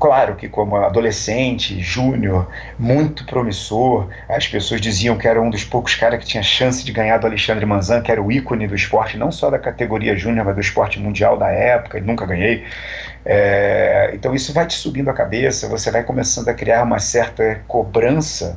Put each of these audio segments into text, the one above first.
Claro que, como adolescente, júnior, muito promissor, as pessoas diziam que era um dos poucos caras que tinha chance de ganhar do Alexandre Manzan, que era o ícone do esporte, não só da categoria júnior, mas do esporte mundial da época, e nunca ganhei. É, então, isso vai te subindo a cabeça, você vai começando a criar uma certa cobrança.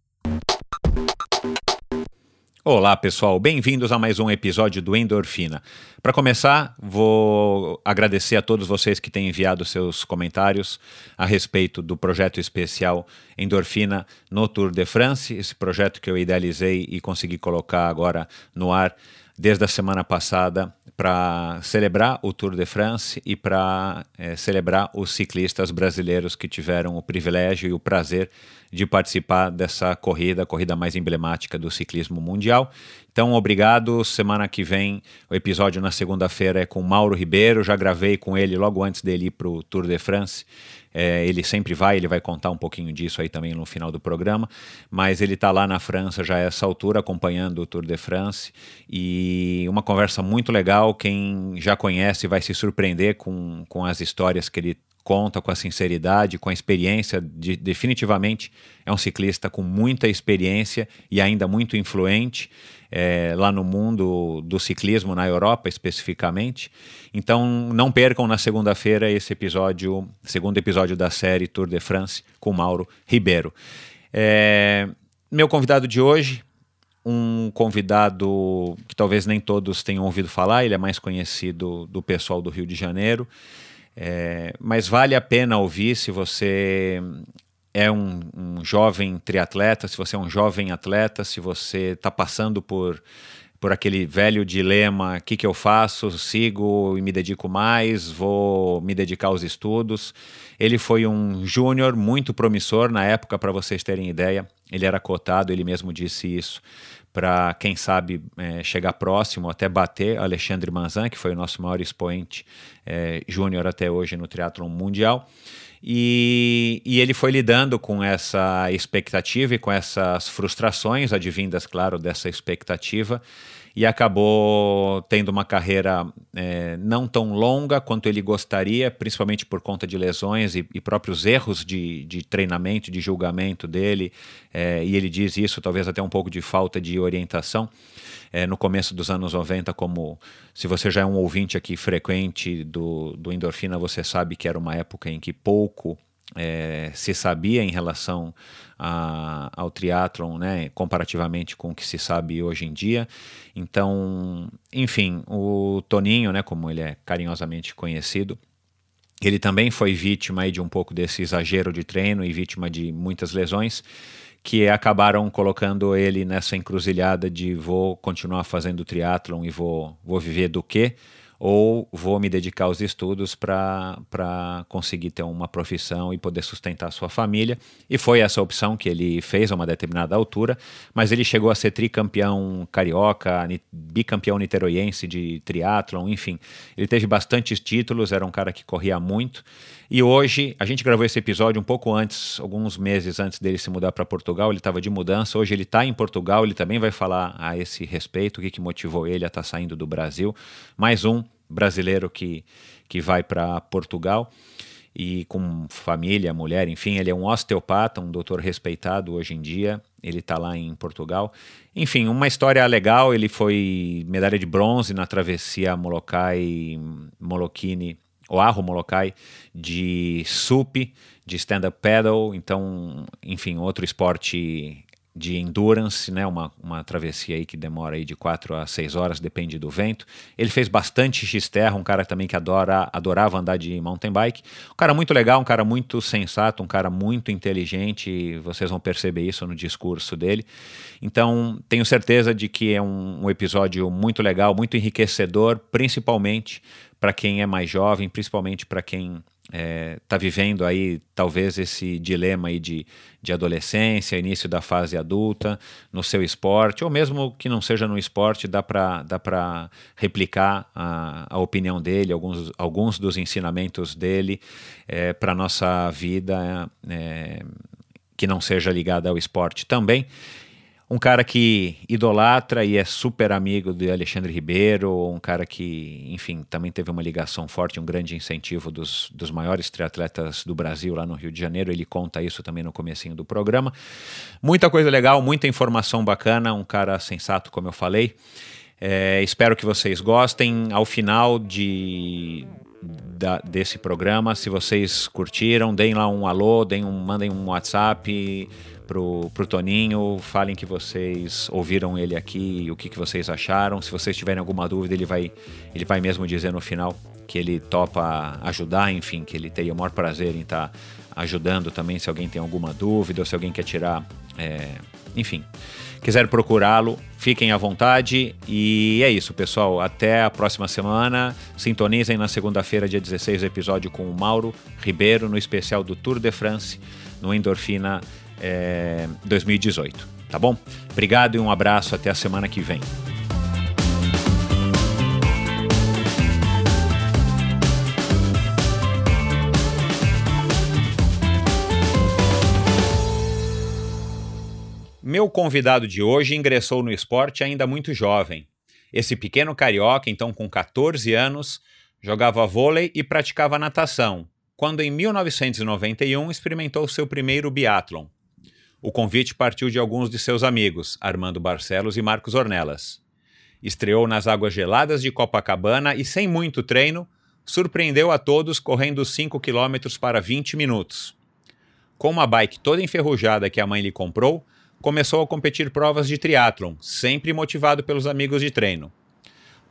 Olá, pessoal, bem-vindos a mais um episódio do Endorfina. Para começar, vou agradecer a todos vocês que têm enviado seus comentários a respeito do projeto especial Endorfina no Tour de France, esse projeto que eu idealizei e consegui colocar agora no ar desde a semana passada para celebrar o Tour de France e para é, celebrar os ciclistas brasileiros que tiveram o privilégio e o prazer de participar dessa corrida, a corrida mais emblemática do ciclismo mundial. Então, obrigado. Semana que vem, o episódio na segunda-feira é com Mauro Ribeiro. Já gravei com ele logo antes dele ir para o Tour de France. É, ele sempre vai, ele vai contar um pouquinho disso aí também no final do programa, mas ele está lá na França já a essa altura acompanhando o Tour de France e uma conversa muito legal. Quem já conhece vai se surpreender com, com as histórias que ele conta com a sinceridade, com a experiência, de, definitivamente é um ciclista com muita experiência e ainda muito influente é, lá no mundo do ciclismo, na Europa especificamente. Então não percam na segunda-feira esse episódio, segundo episódio da série Tour de France com Mauro Ribeiro. É, meu convidado de hoje, um convidado que talvez nem todos tenham ouvido falar, ele é mais conhecido do pessoal do Rio de Janeiro. É, mas vale a pena ouvir se você é um, um, jovem triatleta, se você é um jovem atleta, se você está passando por, por aquele velho dilema: o que, que eu faço? Sigo e me dedico mais? Vou me dedicar aos estudos? Ele foi um júnior muito promissor na época, para vocês terem ideia. Ele era cotado, ele mesmo disse isso para quem sabe é, chegar próximo, até bater Alexandre Manzan, que foi o nosso maior expoente é, júnior até hoje no triatlon mundial. E, e, ele foi lidando com essa expectativa e com essas frustrações advindas, claro, dessa expectativa e acabou tendo uma carreira é, não tão longa quanto ele gostaria, principalmente por conta de lesões e, e próprios erros de, de, treinamento, de julgamento dele. É, e ele diz isso, talvez até um pouco de falta de orientação. É, no começo dos anos 90, como se você já é um ouvinte aqui frequente do, do Endorfina, você sabe que era uma época em que pouco é, se sabia em relação a, ao triatlon, né, comparativamente com o que se sabe hoje em dia. Então, enfim, o Toninho, né, como ele é carinhosamente conhecido, ele também foi vítima de um pouco desse exagero de treino e vítima de muitas lesões que acabaram colocando ele nessa encruzilhada de vou continuar fazendo triatlon e vou, vou viver do quê? Ou vou me dedicar aos estudos para conseguir ter uma profissão e poder sustentar a sua família. E foi essa opção que ele fez a uma determinada altura, mas ele chegou a ser tricampeão carioca, bicampeão niteroiense de triatlon, enfim. Ele teve bastantes títulos, era um cara que corria muito. E hoje, a gente gravou esse episódio um pouco antes, alguns meses antes dele se mudar para Portugal, ele estava de mudança. Hoje ele está em Portugal, ele também vai falar a esse respeito, o que, que motivou ele a estar tá saindo do Brasil. Mais um brasileiro que, que vai para Portugal e com família, mulher, enfim, ele é um osteopata, um doutor respeitado hoje em dia. Ele está lá em Portugal. Enfim, uma história legal. Ele foi medalha de bronze na travessia Molokai, Molokini, Oahu Molokai, de SUP, de stand-up paddle. Então, enfim, outro esporte de endurance, né, uma, uma travessia aí que demora aí de 4 a 6 horas, depende do vento. Ele fez bastante X-Terra, um cara também que adora, adorava andar de mountain bike. Um cara muito legal, um cara muito sensato, um cara muito inteligente, vocês vão perceber isso no discurso dele. Então, tenho certeza de que é um, um episódio muito legal, muito enriquecedor, principalmente para quem é mais jovem, principalmente para quem está é, tá vivendo aí talvez esse dilema aí de, de adolescência, início da fase adulta, no seu esporte, ou mesmo que não seja no esporte, dá para dá replicar a, a opinião dele, alguns, alguns dos ensinamentos dele é, para a nossa vida é, que não seja ligada ao esporte também um cara que idolatra e é super amigo de Alexandre Ribeiro, um cara que, enfim, também teve uma ligação forte, um grande incentivo dos, dos maiores triatletas do Brasil lá no Rio de Janeiro. Ele conta isso também no comecinho do programa. Muita coisa legal, muita informação bacana, um cara sensato, como eu falei. É, espero que vocês gostem. Ao final de, da, desse programa, se vocês curtiram, deem lá um alô, deem um, mandem um WhatsApp pro, pro Toninho, falem que vocês ouviram ele aqui, o que, que vocês acharam. Se vocês tiverem alguma dúvida, ele vai, ele vai mesmo dizer no final que ele topa ajudar, enfim, que ele teria o maior prazer em estar tá ajudando também se alguém tem alguma dúvida ou se alguém quer tirar, é, enfim, quiser procurá-lo, fiquem à vontade. E é isso, pessoal. Até a próxima semana. Sintonizem na segunda-feira, dia 16, o episódio com o Mauro Ribeiro, no especial do Tour de France, no Endorfina é, 2018. Tá bom? Obrigado e um abraço. Até a semana que vem. Meu convidado de hoje ingressou no esporte ainda muito jovem. Esse pequeno carioca, então com 14 anos, jogava vôlei e praticava natação, quando em 1991 experimentou seu primeiro biatlon. O convite partiu de alguns de seus amigos, Armando Barcelos e Marcos Ornelas. Estreou nas águas geladas de Copacabana e, sem muito treino, surpreendeu a todos correndo 5 km para 20 minutos. Com uma bike toda enferrujada que a mãe lhe comprou, começou a competir provas de triatlon, sempre motivado pelos amigos de treino.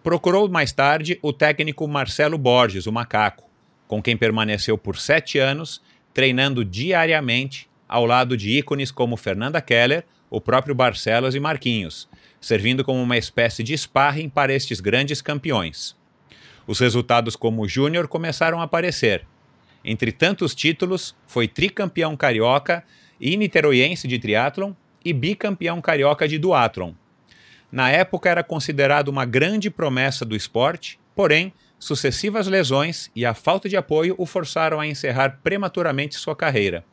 Procurou mais tarde o técnico Marcelo Borges, o macaco, com quem permaneceu por sete anos, treinando diariamente ao lado de ícones como Fernanda Keller, o próprio Barcelos e Marquinhos, servindo como uma espécie de sparring para estes grandes campeões. Os resultados como júnior começaram a aparecer. Entre tantos títulos, foi tricampeão carioca e niteroiense de triatlon e bicampeão carioca de duatlon. Na época era considerado uma grande promessa do esporte, porém, sucessivas lesões e a falta de apoio o forçaram a encerrar prematuramente sua carreira.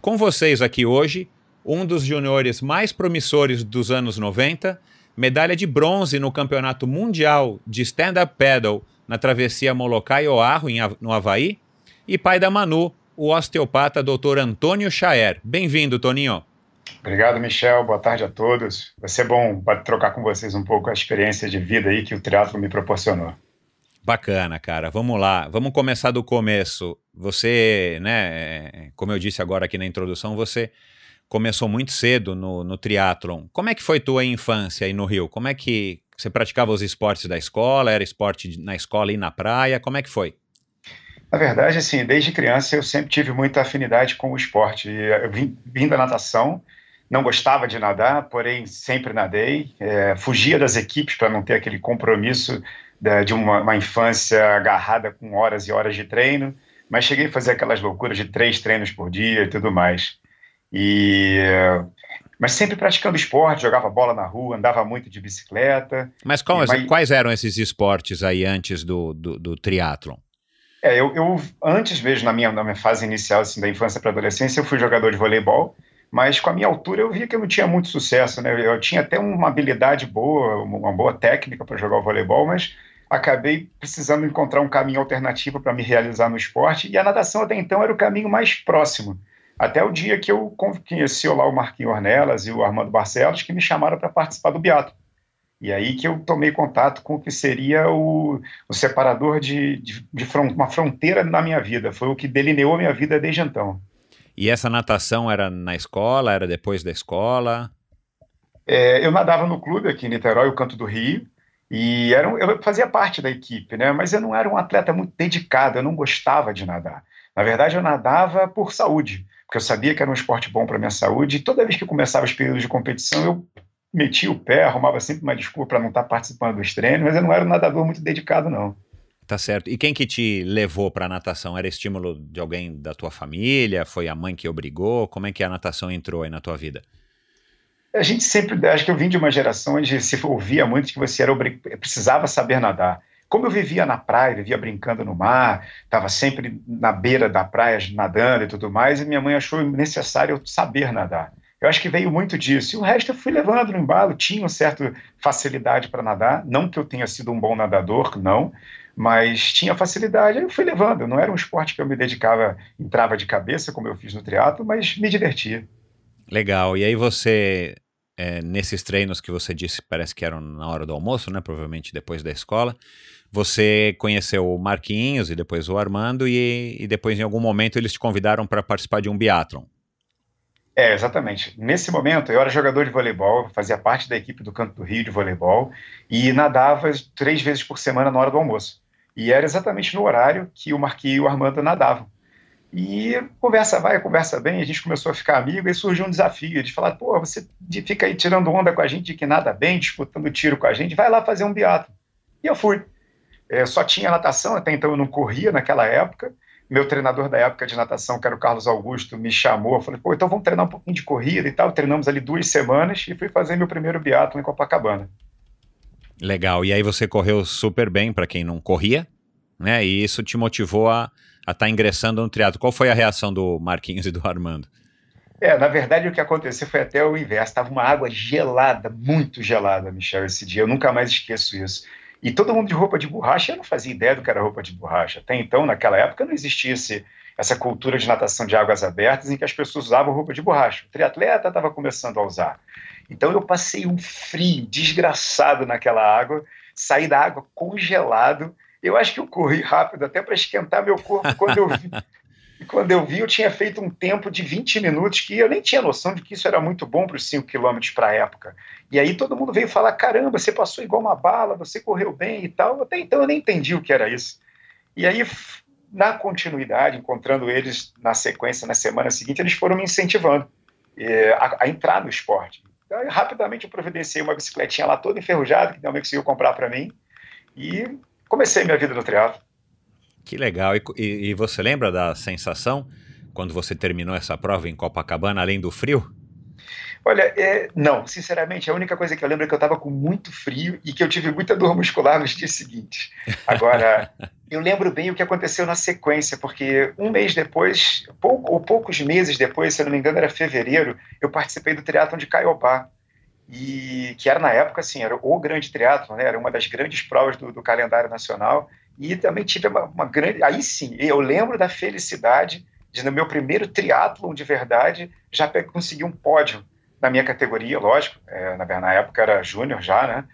Com vocês aqui hoje, um dos juniores mais promissores dos anos 90, medalha de bronze no Campeonato Mundial de Stand-Up Paddle na travessia Molokai-Oahu, no Havaí, e pai da Manu, o osteopata Dr. Antônio Chaer. Bem-vindo, Toninho. Obrigado, Michel. Boa tarde a todos. Vai ser bom trocar com vocês um pouco a experiência de vida aí que o teatro me proporcionou. Bacana, cara. Vamos lá. Vamos começar do começo. Você, né, como eu disse agora aqui na introdução, você começou muito cedo no, no triatlon. Como é que foi tua infância aí no Rio? Como é que você praticava os esportes da escola? Era esporte na escola e na praia? Como é que foi? Na verdade, assim, desde criança eu sempre tive muita afinidade com o esporte. Eu vim, vim da natação, não gostava de nadar, porém sempre nadei, é, fugia das equipes para não ter aquele compromisso de uma, uma infância agarrada com horas e horas de treino, mas cheguei a fazer aquelas loucuras de três treinos por dia e tudo mais. E mas sempre praticando esporte, jogava bola na rua, andava muito de bicicleta. Mas, quais, mas... quais eram esses esportes aí antes do, do, do triatlon? É, eu, eu, antes mesmo, na minha, na minha fase inicial, assim, da infância para adolescência, eu fui jogador de voleibol, mas com a minha altura eu via que eu não tinha muito sucesso, né? Eu tinha até uma habilidade boa, uma boa técnica para jogar o voleibol, mas acabei precisando encontrar um caminho alternativo para me realizar no esporte, e a natação até então era o caminho mais próximo. Até o dia que eu conheci lá o Marquinhos Ornelas e o Armando Barcelos, que me chamaram para participar do Beato. E aí que eu tomei contato com o que seria o, o separador de, de, de front, uma fronteira na minha vida. Foi o que delineou a minha vida desde então. E essa natação era na escola, era depois da escola? É, eu nadava no clube aqui em Niterói, o Canto do Rio, e era um, eu fazia parte da equipe, né? Mas eu não era um atleta muito dedicado, eu não gostava de nadar. Na verdade, eu nadava por saúde porque eu sabia que era um esporte bom para minha saúde, e toda vez que começava os períodos de competição, eu metia o pé, arrumava sempre uma desculpa para não estar tá participando dos treinos, mas eu não era um nadador muito dedicado, não. Tá certo. E quem que te levou para a natação? Era estímulo de alguém da tua família? Foi a mãe que obrigou? Como é que a natação entrou aí na tua vida? A gente sempre, acho que eu vim de uma geração onde se ouvia muito que você era precisava saber nadar. Como eu vivia na praia, vivia brincando no mar, estava sempre na beira da praia nadando e tudo mais, e minha mãe achou necessário saber nadar. Eu acho que veio muito disso. E o resto eu fui levando no embalo, tinha uma certa facilidade para nadar, não que eu tenha sido um bom nadador, não, mas tinha facilidade, eu fui levando. Não era um esporte que eu me dedicava, entrava de cabeça, como eu fiz no triatlo, mas me divertia. Legal. E aí você, é, nesses treinos que você disse, parece que eram na hora do almoço, né? Provavelmente depois da escola. Você conheceu o Marquinhos e depois o Armando, e, e depois, em algum momento, eles te convidaram para participar de um biatlon. É, exatamente. Nesse momento, eu era jogador de voleibol, fazia parte da equipe do Canto do Rio de voleibol e nadava três vezes por semana na hora do almoço. E era exatamente no horário que o Marquinhos e o Armando nadavam. E conversa vai, conversa bem, a gente começou a ficar amigo e surgiu um desafio de falar: pô, você fica aí tirando onda com a gente que nada bem, disputando tiro com a gente, vai lá fazer um biatlon. E eu fui. É, só tinha natação, até então eu não corria naquela época. Meu treinador da época de natação, que era o Carlos Augusto, me chamou. Falei, pô, então vamos treinar um pouquinho de corrida e tal. Treinamos ali duas semanas e fui fazer meu primeiro biatlo em Copacabana. Legal. E aí você correu super bem para quem não corria, né? E isso te motivou a estar tá ingressando no triatlo. Qual foi a reação do Marquinhos e do Armando? É, na verdade o que aconteceu foi até o inverso. Estava uma água gelada, muito gelada, Michel, esse dia. Eu nunca mais esqueço isso. E todo mundo de roupa de borracha, eu não fazia ideia do que era roupa de borracha. Até então, naquela época, não existia esse, essa cultura de natação de águas abertas em que as pessoas usavam roupa de borracha. O triatleta estava começando a usar. Então eu passei um frio desgraçado naquela água, saí da água congelado. Eu acho que eu corri rápido até para esquentar meu corpo quando eu vi. Quando eu vi, eu tinha feito um tempo de 20 minutos que eu nem tinha noção de que isso era muito bom para os 5 quilômetros para a época. E aí todo mundo veio falar: caramba, você passou igual uma bala, você correu bem e tal. Até então eu nem entendi o que era isso. E aí, na continuidade, encontrando eles na sequência, na semana seguinte, eles foram me incentivando é, a, a, entrar no esporte. Eu, rapidamente eu providenciei uma bicicletinha lá toda enferrujada, que minha mãe conseguiu comprar para mim, e comecei minha vida no triatlo. Que legal. E, e, você lembra da sensação quando você terminou essa prova em Copacabana, além do frio? Olha, é, não, sinceramente, a única coisa que eu lembro é que eu estava com muito frio e que eu tive muita dor muscular nos dias seguintes. Agora, eu lembro bem o que aconteceu na sequência, porque um mês depois, pouco, ou poucos meses depois, se eu não me engano, era fevereiro, eu participei do triatlon de Caiobá. E que era na época assim, era o grande triatlo, né? Era uma das grandes provas do, do calendário nacional. E também tive uma, uma, grande. Aí sim, eu lembro da felicidade de, no meu primeiro triatlon de verdade, já conseguir um pódio na minha categoria, lógico. É, na, na época era júnior já, né?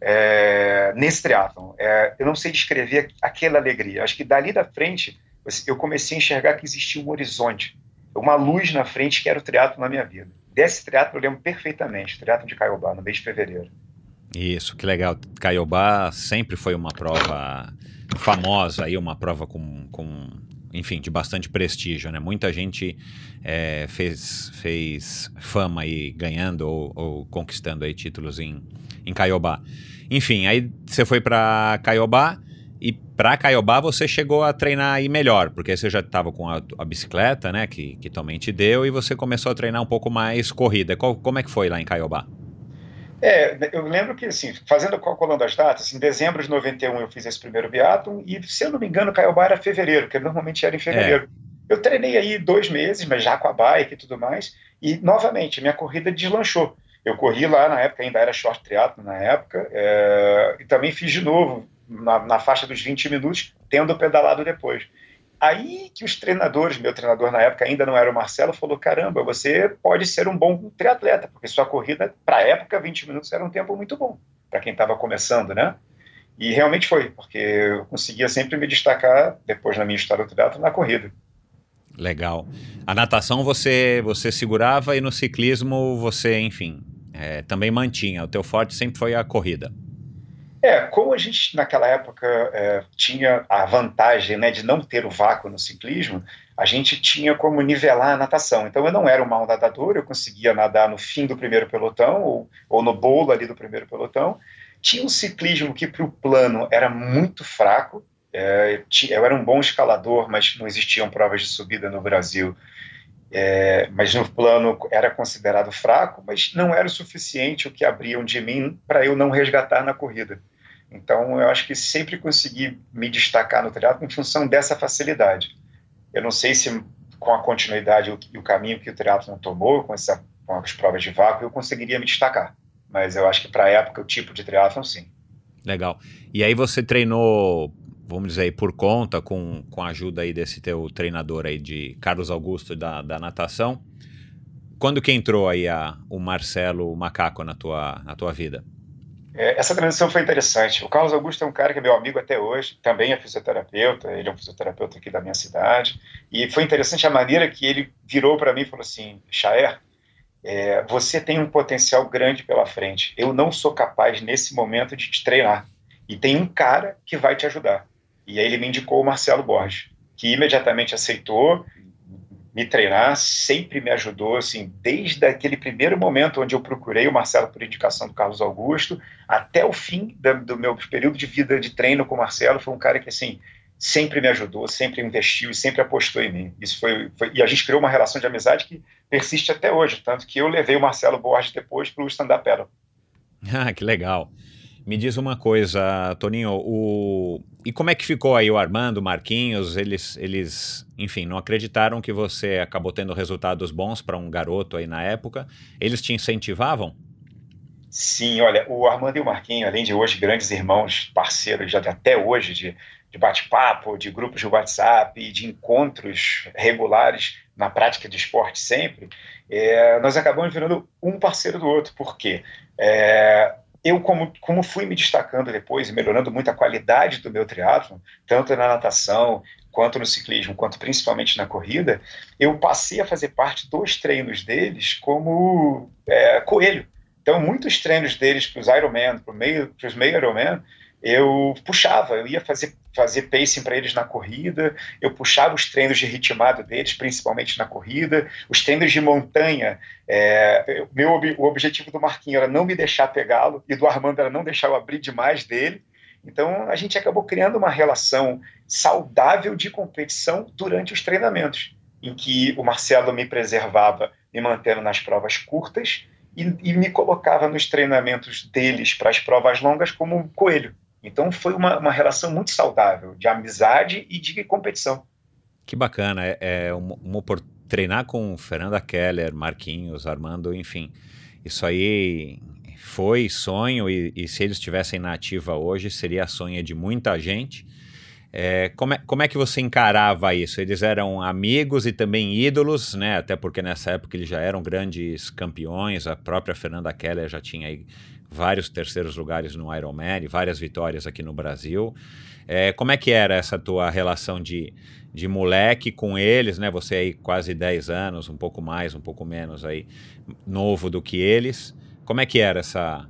É, nesse triatlon. É, eu não sei descrever aquela alegria. Acho que dali da frente eu comecei a enxergar que existia um horizonte, uma luz na frente que era o triatlo na minha vida. Desse triatlo eu lembro perfeitamente, triatlo de Caiobá, no mês de fevereiro. Isso, que legal. Caiobá sempre foi uma prova famosa aí, uma prova com, com enfim, de bastante prestígio, né? Muita gente é, fez, fez fama aí ganhando ou, ou, conquistando aí títulos em, em Caiobá. Enfim, aí você foi para Caiobá para Caiobá você chegou a treinar aí melhor, porque você já estava com a, a, bicicleta, né, que, que também te deu, e você começou a treinar um pouco mais corrida. Qual, como é que foi lá em Caiobá? É, eu lembro que, assim, fazendo calculando as datas, em dezembro de 91 eu fiz esse primeiro biatlon e, se eu não me engano, Caiobá era fevereiro, porque normalmente era em fevereiro. É. Eu treinei aí dois meses, mas já com a bike e tudo mais, e, novamente, minha corrida deslanchou. Eu corri lá, na época ainda era short triathlon na época, é, e também fiz de novo, na, na faixa dos 20 minutos, tendo pedalado depois. Aí que os treinadores, meu treinador na época ainda não era o Marcelo, falou: caramba, você pode ser um bom triatleta, porque sua corrida, para a época, 20 minutos era um tempo muito bom, para quem estava começando, né? E realmente foi, porque eu conseguia sempre me destacar, depois na minha história do triatlo, na corrida. Legal. A natação você, você segurava e no ciclismo você, enfim, é, também mantinha. O teu forte sempre foi a corrida. É, como a gente naquela época é, tinha a vantagem né, de não ter o vácuo no ciclismo, a gente tinha como nivelar a natação. Então eu não era um mau nadador, eu conseguia nadar no fim do primeiro pelotão ou, ou no bolo ali do primeiro pelotão. Tinha um ciclismo que para o plano era muito fraco. É, eu era um bom escalador, mas não existiam provas de subida no Brasil. É, mas no plano era considerado fraco, mas não era o suficiente o que abriam de mim para eu não resgatar na corrida. Então, eu acho que sempre consegui me destacar no triatlo em função dessa facilidade. Eu não sei se com a continuidade e o caminho que o triatlo tomou, com, essa, com as provas de vácuo, eu conseguiria me destacar. Mas eu acho que para a época, o tipo de triatlo, sim. Legal. E aí você treinou, vamos dizer, aí, por conta, com, com a ajuda aí desse teu treinador aí de Carlos Augusto da, da natação. Quando que entrou aí a, o Marcelo Macaco na tua, na tua vida? É, essa transição foi interessante. O Carlos Augusto é um cara que é meu amigo até hoje, também é fisioterapeuta, ele é um fisioterapeuta aqui da minha cidade, e foi interessante a maneira que ele virou para mim e falou assim, Chaer, é, você tem um potencial grande pela frente, eu não sou capaz nesse momento de te treinar, e tem um cara que vai te ajudar. E aí ele me indicou o Marcelo Borges, que imediatamente aceitou, me treinar, sempre me ajudou, assim, desde aquele primeiro momento onde eu procurei o Marcelo por indicação do Carlos Augusto, até o fim da, do meu período de vida de treino com o Marcelo, foi um cara que, assim, sempre me ajudou, sempre investiu e sempre apostou em mim. Isso foi, foi, e a gente criou uma relação de amizade que persiste até hoje, tanto que eu levei o Marcelo Borges depois para o Stand Up Paddle. Ah, que legal. Me diz uma coisa, Toninho, o... e como é que ficou aí o Armando, o Marquinhos? Eles, eles, enfim, não acreditaram que você acabou tendo resultados bons para um garoto aí na época. Eles te incentivavam? Sim, olha, o Armando e o Marquinhos, além de hoje grandes irmãos, parceiros já até hoje de, de bate-papo, de grupos de WhatsApp, de encontros regulares na prática de esporte sempre, é, nós acabamos virando um parceiro do outro. Por quê? É, eu, como, como fui me destacando depois e melhorando muito a qualidade do meu triatlo, tanto na natação, quanto no ciclismo, quanto principalmente na corrida, eu passei a fazer parte dos treinos deles como é, coelho. Então, muitos treinos deles para os Ironman, para os meio Ironman, eu puxava, eu ia fazer, fazer pacing para eles na corrida, eu puxava os treinos de ritmado deles, principalmente na corrida, os treinos de montanha. É, meu, o objetivo do Marquinho era não me deixar pegá-lo, e do Armando era não deixar eu abrir demais dele. Então a gente acabou criando uma relação saudável de competição durante os treinamentos, em que o Marcelo me preservava, me mantendo nas provas curtas, e, e me colocava nos treinamentos deles para as provas longas como um coelho. Então foi uma, uma relação muito saudável de amizade e de competição. Que bacana, é, é uma, uma treinar com Fernanda Keller, Marquinhos, Armando, enfim. Isso aí foi sonho e, e se eles estivessem na ativa hoje seria sonho de muita gente. É, como, é, como é que você encarava isso? Eles eram amigos e também ídolos, né? Até porque nessa época eles já eram grandes campeões. A própria Fernanda Keller já tinha vários terceiros lugares no Ironman, várias vitórias aqui no Brasil. É, como é que era essa tua relação de, de moleque com eles, né? Você aí quase 10 anos, um pouco mais, um pouco menos aí, novo do que eles. Como é que era essa,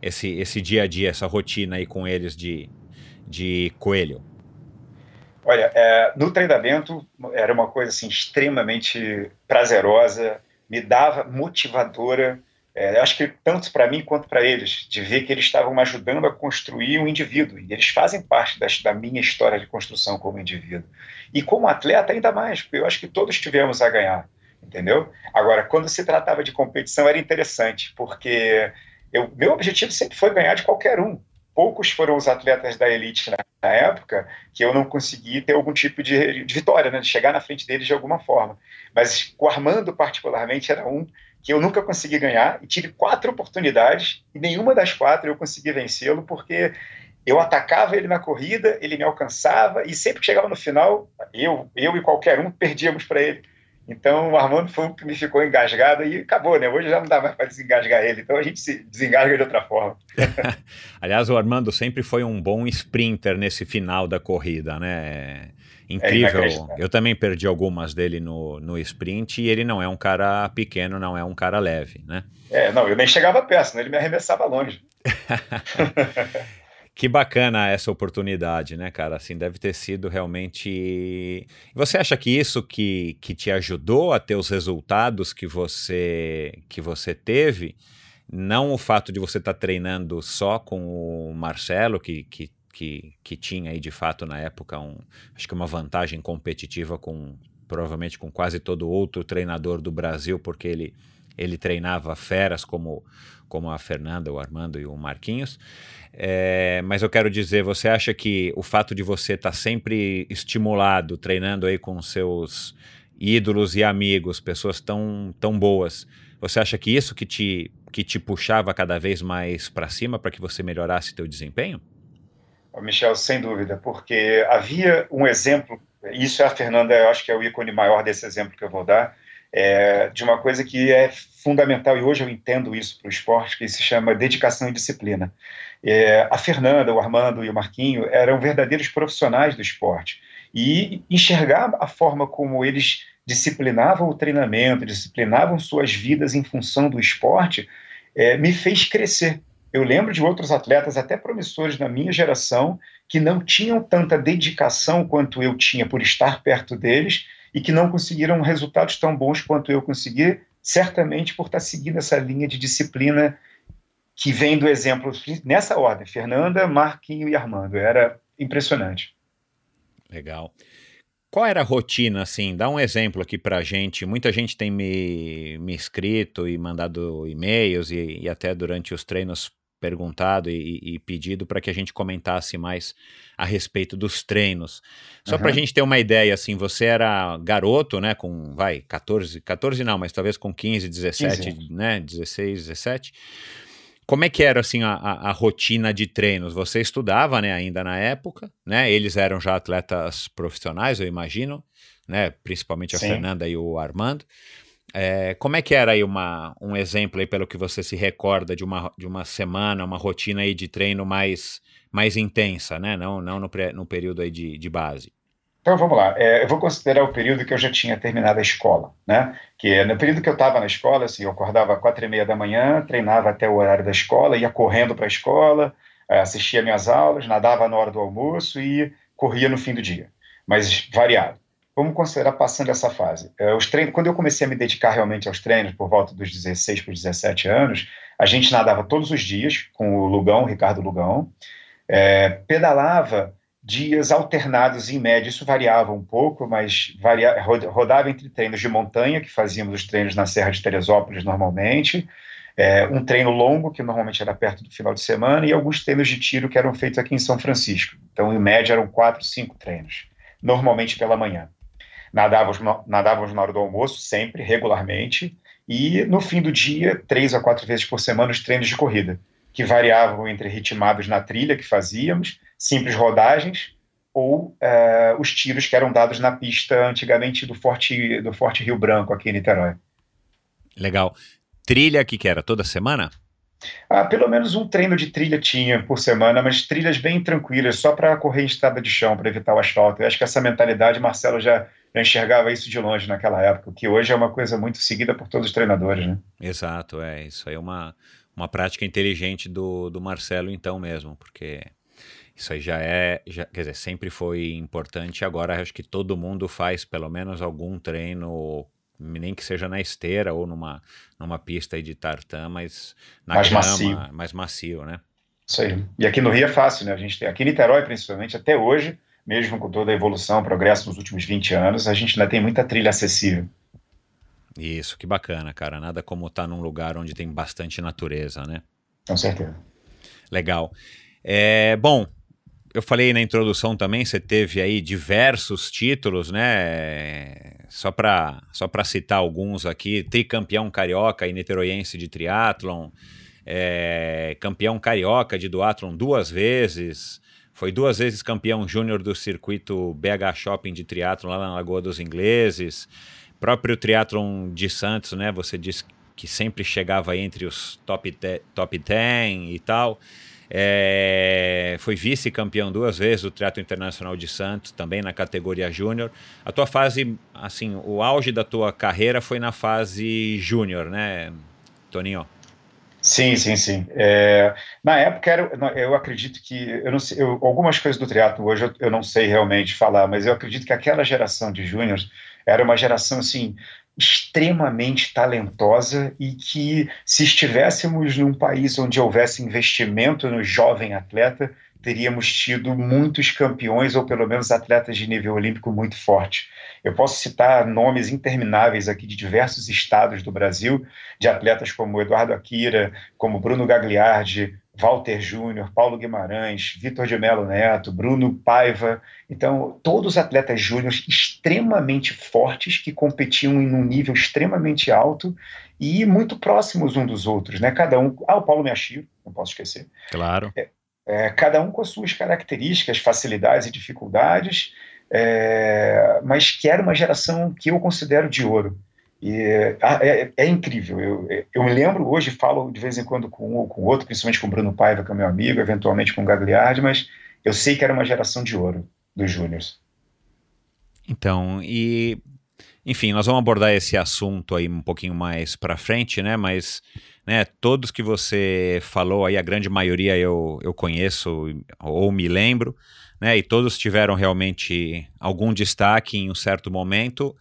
esse, esse dia a dia, essa rotina aí com eles de, de coelho? Olha, é, no treinamento era uma coisa assim extremamente prazerosa, me dava motivadora, É, acho que tanto para mim quanto para eles, de ver que eles estavam me ajudando a construir um indivíduo. E eles fazem parte das, da minha história de construção como indivíduo. E como atleta, ainda mais, porque eu acho que todos tivemos a ganhar, entendeu? Agora, quando se tratava de competição, era interessante, porque eu, meu objetivo sempre foi ganhar de qualquer um. Poucos foram os atletas da elite na, na época que eu não consegui ter algum tipo de, de vitória, né, de chegar na frente deles de alguma forma. Mas o Armando, particularmente, era um que eu nunca consegui ganhar e tive quatro oportunidades e nenhuma das quatro eu consegui vencê-lo porque eu atacava ele na corrida, ele me alcançava e sempre que chegava no final, eu, eu e qualquer um perdíamos para ele. Então o Armando foi o que me ficou engasgado e acabou, né? Hoje já não dá mais para desengasgar ele, então a gente se desengasga de outra forma. Aliás, o Armando sempre foi um bom sprinter nesse final da corrida, né? Incrível. É eu também perdi algumas dele no, no sprint e ele não é um cara pequeno, não é um cara leve, né? É, não, eu nem chegava perto, né? ele me arremessava longe. que bacana essa oportunidade, né, cara? Assim, deve ter sido realmente. Você acha que isso que, que te ajudou a ter os resultados que você que você teve, não o fato de você estar tá treinando só com o Marcelo, que, que que, que tinha aí de fato na época um, acho que uma vantagem competitiva com provavelmente com quase todo outro treinador do Brasil, porque ele, ele treinava feras como, como a Fernanda, o Armando e o Marquinhos. É, mas eu quero dizer, você acha que o fato de você estar tá sempre estimulado, treinando aí com seus ídolos e amigos, pessoas tão, tão boas, você acha que isso que te, que te puxava cada vez mais para cima para que você melhorasse teu desempenho? Michel, sem dúvida, porque havia um exemplo, isso é a Fernanda, eu acho que é o ícone maior desse exemplo que eu vou dar, é, de uma coisa que é fundamental, e hoje eu entendo isso para o esporte, que se chama dedicação e disciplina. É, a Fernanda, o Armando e o Marquinho eram verdadeiros profissionais do esporte, e enxergar a forma como eles disciplinavam o treinamento, disciplinavam suas vidas em função do esporte, é, me fez crescer eu lembro de outros atletas, até promissores da minha geração, que não tinham tanta dedicação quanto eu tinha por estar perto deles e que não conseguiram resultados tão bons quanto eu consegui, certamente por estar seguindo essa linha de disciplina que vem do exemplo nessa ordem: Fernanda, Marquinho e Armando. Era impressionante. Legal. Qual era a rotina, assim? Dá um exemplo aqui pra gente. Muita gente tem me, me escrito e mandado e-mails e, e até durante os treinos perguntado e, e pedido para que a gente comentasse mais a respeito dos treinos. Só uhum. para a gente ter uma ideia, assim, você era garoto, né, com, vai, 14, 14 não, mas talvez com 15, 17, 15. né, 16, 17. Como é que era, assim, a, a, rotina de treinos? Você estudava, né, ainda na época, né, eles eram já atletas profissionais, eu imagino, né, principalmente a Sim. Fernanda e o Armando. É, como é que era aí uma, um exemplo aí, pelo que você se recorda de uma, de uma semana, uma rotina aí de treino mais, mais intensa, né? Não, não no, pré, no período aí de, de base. Então vamos lá, é, eu vou considerar o período que eu já tinha terminado a escola, né? Que no período que eu estava na escola, assim, eu acordava às quatro e meia da manhã, treinava até o horário da escola, ia correndo para a escola, é, assistia minhas aulas, nadava na hora do almoço e corria no fim do dia, mas variado vamos considerar passando essa fase. É, os treinos, quando eu comecei a me dedicar realmente aos treinos, por volta dos 16 para os 17 anos, a gente nadava todos os dias com o Lugão, o Ricardo Lugão, é, pedalava dias alternados em média, isso variava um pouco, mas varia, rodava entre treinos de montanha, que fazíamos os treinos na Serra de Teresópolis normalmente, é, um treino longo, que normalmente era perto do final de semana, e alguns treinos de tiro que eram feitos aqui em São Francisco. Então, em média, eram quatro, cinco treinos, normalmente pela manhã. Nadávamos, nadávamos na hora do almoço, sempre, regularmente, e no fim do dia, três a quatro vezes por semana, os treinos de corrida, que variavam entre ritmados na trilha que fazíamos, simples rodagens, ou uh, os tiros que eram dados na pista antigamente do Forte, do Forte Rio Branco, aqui em Niterói. Legal. Trilha que, que era toda semana? Ah, pelo menos um treino de trilha tinha por semana, mas trilhas bem tranquilas, só para correr em estrada de chão, para evitar o asfalto. Eu acho que essa mentalidade, Marcelo já, já, enxergava isso de longe naquela época, que hoje é uma coisa muito seguida por todos os treinadores, né? Exato, é. Isso aí é uma, uma prática inteligente do, do Marcelo, então mesmo, porque isso aí já é, já, quer dizer, sempre foi importante. Agora acho que todo mundo faz pelo menos algum treino nem que seja na esteira ou numa, numa pista de tartan, mas na mais grama, macio. mais macio, né? Isso aí. E aqui no Rio é fácil, né? A gente tem, aqui em Niterói, principalmente, até hoje, mesmo com toda a evolução, progresso nos últimos 20 anos, a gente ainda tem muita trilha acessível. Isso, que bacana, cara. Nada como estar tá num lugar onde tem bastante natureza, né? Com certeza. Legal. É, bom, eu falei na introdução também, você teve aí diversos títulos, né? Só para só citar alguns aqui, tricampeão carioca e niteroiense de triatlon, é, campeão carioca de duatlon duas vezes, foi duas vezes campeão júnior do circuito BH Shopping de triatlon lá na Lagoa dos Ingleses, próprio triatlon de Santos, né? Você disse que sempre chegava entre os top, top 10 e tal. É, foi vice-campeão duas vezes do Teatro Internacional de Santos, também na categoria júnior. A tua fase, assim, o auge da tua carreira foi na fase júnior, né, Toninho? Sim, sim, sim. É, na época, era, eu acredito que, eu não sei, eu, algumas coisas do triatlo hoje eu, eu, não sei realmente falar, mas eu acredito que aquela geração de júniores era uma geração, assim, extremamente talentosa e que, se estivéssemos num país onde houvesse investimento no jovem atleta, teríamos tido muitos campeões ou pelo menos atletas de nível olímpico muito forte. Eu posso citar nomes intermináveis aqui de diversos estados do Brasil, de atletas como Eduardo Akira, como Bruno Gagliardi, Walter Júnior, Paulo Guimarães, Vitor de Melo Neto, Bruno Paiva. Então, todos atletas júniores extremamente fortes que competiam em um nível extremamente alto e muito próximos um dos outros, né? Cada um. Ah, o Paulo Miachiro, não posso esquecer. Claro. É, é, cada um com as suas características, facilidades e dificuldades, é, mas que era uma geração que eu considero de ouro. E ah, é, é, incrível. Eu, eu me lembro hoje, falo de vez em quando com um ou com outro, principalmente com o Bruno Paiva, que é meu amigo, eventualmente com o Gagliardi, mas eu sei que era uma geração de ouro dos Júniors. Então, e enfim, nós vamos abordar esse assunto aí um pouquinho mais para frente, né? Mas né, todos que você falou aí, a grande maioria eu, eu conheço ou me lembro, né? E todos tiveram realmente algum destaque em um certo momento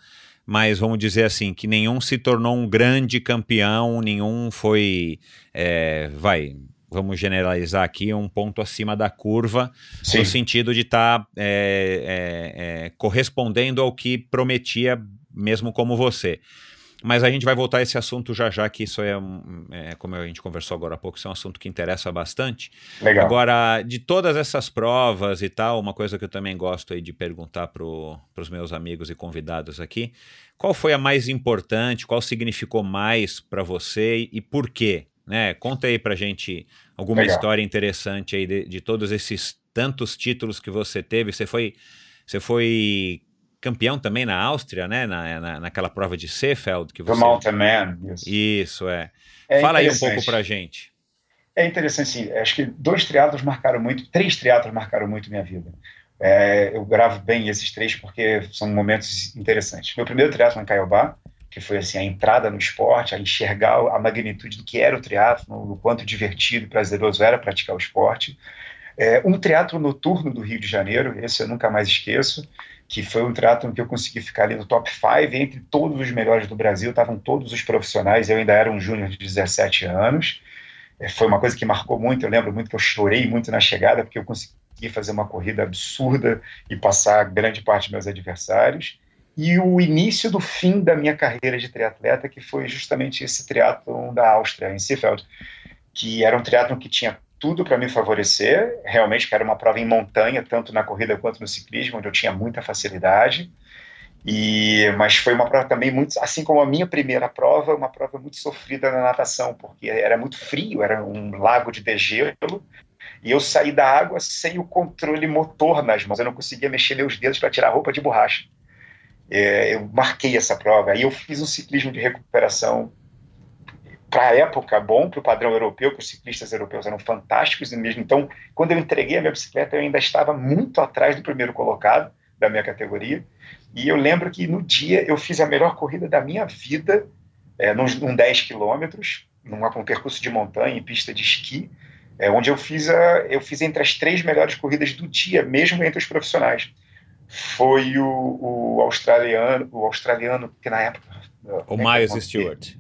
mas vamos dizer assim, que nenhum se tornou um grande campeão, nenhum foi, é, vai, vamos generalizar aqui, um ponto acima da curva, Sim. no sentido de estar tá, é, é, é, correspondendo ao que prometia, mesmo como você. Mas a gente vai voltar a esse assunto já já, que isso é, é, como a gente conversou agora há pouco, isso é um assunto que interessa bastante. Legal. Agora, de todas essas provas e tal, uma coisa que eu também gosto aí de perguntar para os meus amigos e convidados aqui, qual foi a mais importante, qual significou mais para você e por quê? Né? Conta aí para gente alguma Legal. história interessante aí de, de todos esses tantos títulos que você teve. Você foi, você foi campeão também na Áustria, né? Na, na, naquela prova de Seefeld que você. Mountain Man. Isso, isso é. é Fala aí um pouco pra gente. É interessante, sim. Acho que dois triatlos marcaram muito, três triatlos marcaram muito minha vida. É, eu gravo bem esses três porque são momentos interessantes. Meu primeiro triatlo em Caiobá, que foi assim a entrada no esporte, a enxergar a magnitude do que era o triatlo, o quanto divertido e prazeroso era praticar o esporte. É, um triatlo noturno do Rio de Janeiro, esse eu nunca mais esqueço que foi um triatlon que eu consegui ficar ali no top 5, entre todos os melhores do Brasil, estavam todos os profissionais, eu ainda era um júnior de 17 anos, é, foi uma coisa que marcou muito, eu lembro muito que eu chorei muito na chegada, porque eu consegui fazer uma corrida absurda e passar grande parte dos meus adversários, e o início do fim da minha carreira de triatleta, que foi justamente esse triatlon da Áustria, em Seefeld, que era um triatlon que tinha tudo para me favorecer, realmente era uma prova em montanha, tanto na corrida quanto no ciclismo, onde eu tinha muita facilidade. E, mas foi uma prova também muito, assim como a minha primeira prova, uma prova muito sofrida na natação, porque era muito frio, era um lago de degelo, e eu saí da água sem o controle motor nas mãos, eu não conseguia mexer meus dedos para tirar a roupa de borracha. É, eu marquei essa prova, aí eu fiz um ciclismo de recuperação para a época, bom para o padrão europeu, que os ciclistas europeus eram fantásticos mesmo. Então, quando eu entreguei a minha bicicleta, eu ainda estava muito atrás do primeiro colocado da minha categoria. E eu lembro que no dia eu fiz a melhor corrida da minha vida, é, num, num 10 quilômetros, num, um percurso de montanha, em pista de esqui, é, onde eu fiz, a, eu fiz entre as três melhores corridas do dia, mesmo entre os profissionais. foi o, o australiano, o australiano que na época. O Miles Stewart.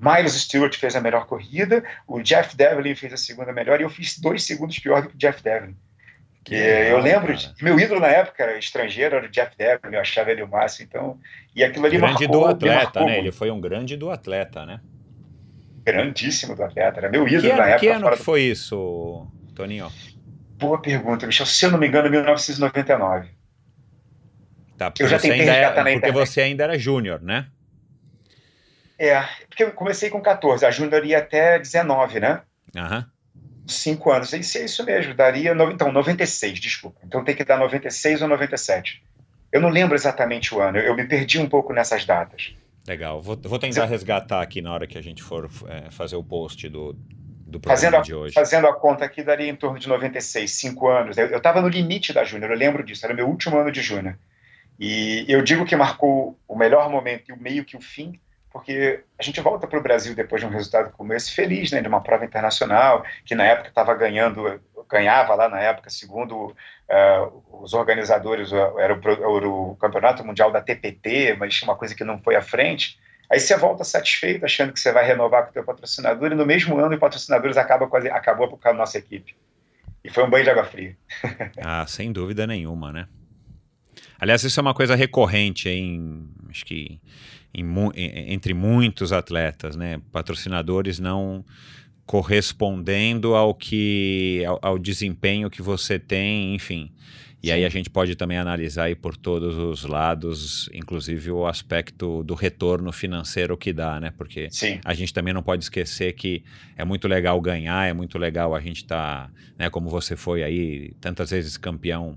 Miles Stewart fez a melhor corrida, o Jeff Devlin fez a segunda melhor e eu fiz dois segundos pior do que o Jeff Devlin. Que eu lembro, de, meu ídolo na época era estrangeiro, era o Jeff Devlin, eu achava ele o máximo, então. E aquilo ali grande marcou, do atleta, né? Ele foi um grande do atleta, né? Grandíssimo do atleta, era meu ídolo ano, na época. Que ano que do... foi isso, Toninho? Boa pergunta, Michel. Se eu não me engano, 1999. Tá, eu já tentei ainda é, Porque internet. você ainda era júnior, né? É, porque eu comecei com 14, a júnior ia até 19, né? Aham. Uhum. Cinco anos. Isso é isso mesmo, daria. No, então, 96, desculpa. Então tem que dar 96 ou 97. Eu não lembro exatamente o ano, eu, eu me perdi um pouco nessas datas. Legal, vou, vou tentar Você... resgatar aqui na hora que a gente for é, fazer o post do, do programa fazendo a, de hoje. Fazendo a conta aqui, daria em torno de 96, cinco anos. Eu estava no limite da Júnior, eu lembro disso, era meu último ano de Júnior. E eu digo que marcou o melhor momento e o meio que o fim, porque a gente volta para o Brasil depois de um resultado como esse feliz, né, de uma prova internacional que na época estava ganhando, ganhava lá na época, segundo uh, os organizadores, era o, era o, campeonato mundial da TPT, mas uma coisa que não foi à frente. Aí você volta satisfeito, achando que você vai renovar com o teu patrocinador e no mesmo ano o patrocinadores acaba a, acabou com a nossa equipe. E foi um banho de água fria. ah, sem dúvida nenhuma, né? Aliás, isso é uma coisa recorrente em, acho que em, entre muitos atletas, né? Patrocinadores não correspondendo ao que ao, ao desempenho que você tem, enfim. E Sim. aí a gente pode também analisar aí por todos os lados, inclusive o aspecto do retorno financeiro que dá, né? Porque Sim. a gente também não pode esquecer que é muito legal ganhar, é muito legal a gente estar, tá, né, como você foi aí, tantas vezes campeão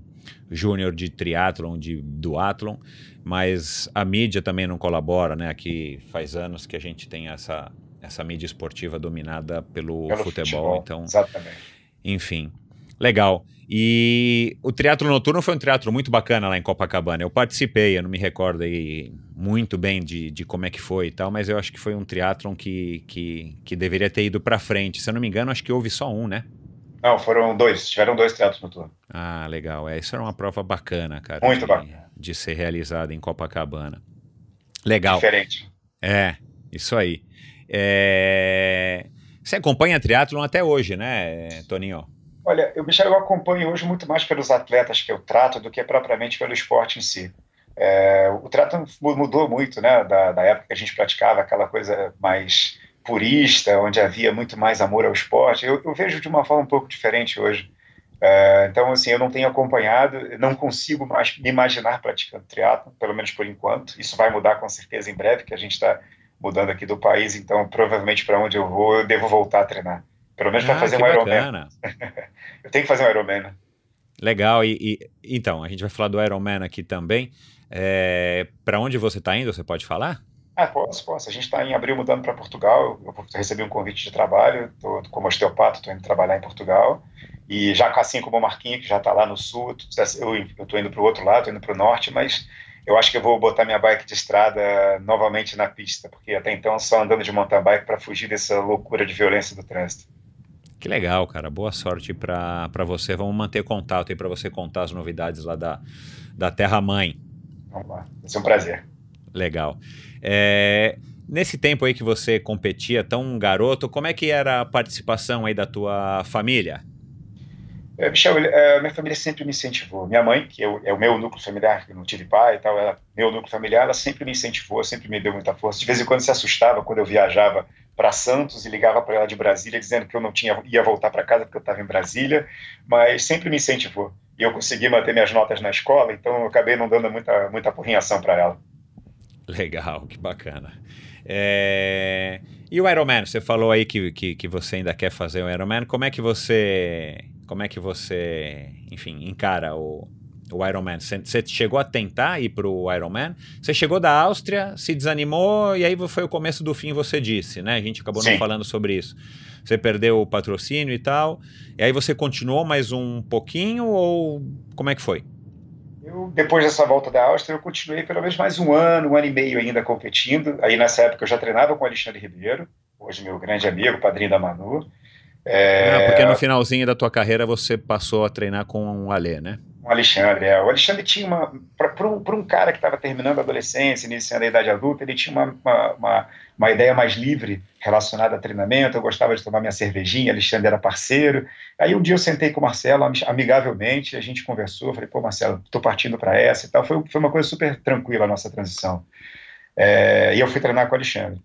júnior de triatlon, de duatlon, mas a mídia também não colabora, né? Aqui faz anos que a gente tem essa, essa mídia esportiva dominada pelo, pelo futebol, futebol, então... Exatamente. Enfim, legal. E o teatro noturno foi um teatro muito bacana lá em Copacabana. Eu participei, eu não me recordo aí muito bem de, de como é que foi e tal, mas eu acho que foi um teatro que, que, que deveria ter ido para frente. Se eu não me engano, acho que houve só um, né? Não, foram dois. Tiveram dois teatros noturnos. Ah, legal. É, isso era uma prova bacana, cara. Muito de, bacana. De ser realizada em Copacabana. Legal. Diferente. É, isso aí. É... Você acompanha triatlon até hoje, né, Toninho? Olha, eu, Michel, eu acompanho hoje muito mais pelos atletas que eu trato do que propriamente pelo esporte em si. É, o trato mudou muito, né, da, da época que a gente praticava aquela coisa mais purista, onde havia muito mais amor ao esporte, eu, eu vejo de uma forma um pouco diferente hoje. É, então, assim, eu não tenho acompanhado, não consigo mais me imaginar praticando triatlo, pelo menos por enquanto. Isso vai mudar com certeza em breve, que a gente está mudando aqui do país, então provavelmente para onde eu vou, eu devo voltar a treinar. Pelo menos para ah, fazer um Ironman. eu tenho que fazer um Ironman. Né? Legal, e, e, então, a gente vai falar do Ironman aqui também. É, para onde você está indo, você pode falar? Ah, posso, posso. A gente está em abril mudando para Portugal. Eu recebi um convite de trabalho. Tô, como osteopata, estou indo trabalhar em Portugal. E já assim como o Marquinhos, que já está lá no sul, eu estou indo para o outro lado, estou indo para o norte, mas eu acho que eu vou botar minha bike de estrada novamente na pista, porque até então só andando de mountain bike para fugir dessa loucura de violência do trânsito. Que legal, cara. Boa sorte para você. Vamos manter contato aí para você contar as novidades lá da, da Terra Mãe. Vamos lá. Vai ser um prazer. Legal. É, nesse tempo aí que você competia tão garoto, como é que era a participação aí da tua família? É, Michel, é, minha família sempre me incentivou. Minha mãe, que é o meu núcleo familiar, que eu não tive pai e tal, ela, meu núcleo familiar, ela sempre me incentivou, sempre me deu muita força. De vez em quando se assustava quando eu viajava para Santos e ligava para ela de Brasília dizendo que eu não tinha ia voltar para casa porque eu estava em Brasília, mas sempre me incentivou. E eu consegui manter minhas notas na escola, então eu acabei não dando muita muita porrinhação para ela. Legal, que bacana. É... E o Ironman, você falou aí que, que, que, você ainda quer fazer o Ironman. Como é que você, como é que você, enfim, encara o, o Ironman? Você chegou a tentar ir para o Ironman? Você chegou da Áustria, se desanimou e aí foi o começo do fim, você disse, né? A gente acabou Sim. não falando sobre isso. Você perdeu o patrocínio e tal. E aí você continuou mais um pouquinho ou como é que foi? Eu, depois dessa volta da Áustria, eu continuei pelo menos mais um ano, um ano e meio ainda competindo. Aí nessa época eu já treinava com o Alexandre Ribeiro, hoje meu grande amigo, padrinho da Manu. É... Ah, porque no finalzinho da tua carreira você passou a treinar com o Alê, né? O Alexandre, é. O Alexandre tinha uma. Para um, um cara que estava terminando a adolescência, iniciando a idade adulta, ele tinha uma, uma, uma, uma, ideia mais livre relacionada a treinamento. Eu gostava de tomar minha cervejinha, Alexandre era parceiro. Aí um dia eu sentei com o Marcelo amigavelmente, a gente conversou. Falei, pô, Marcelo, estou partindo para essa e tal. Foi, foi uma coisa super tranquila a nossa transição. É, e eu fui treinar com o Alexandre.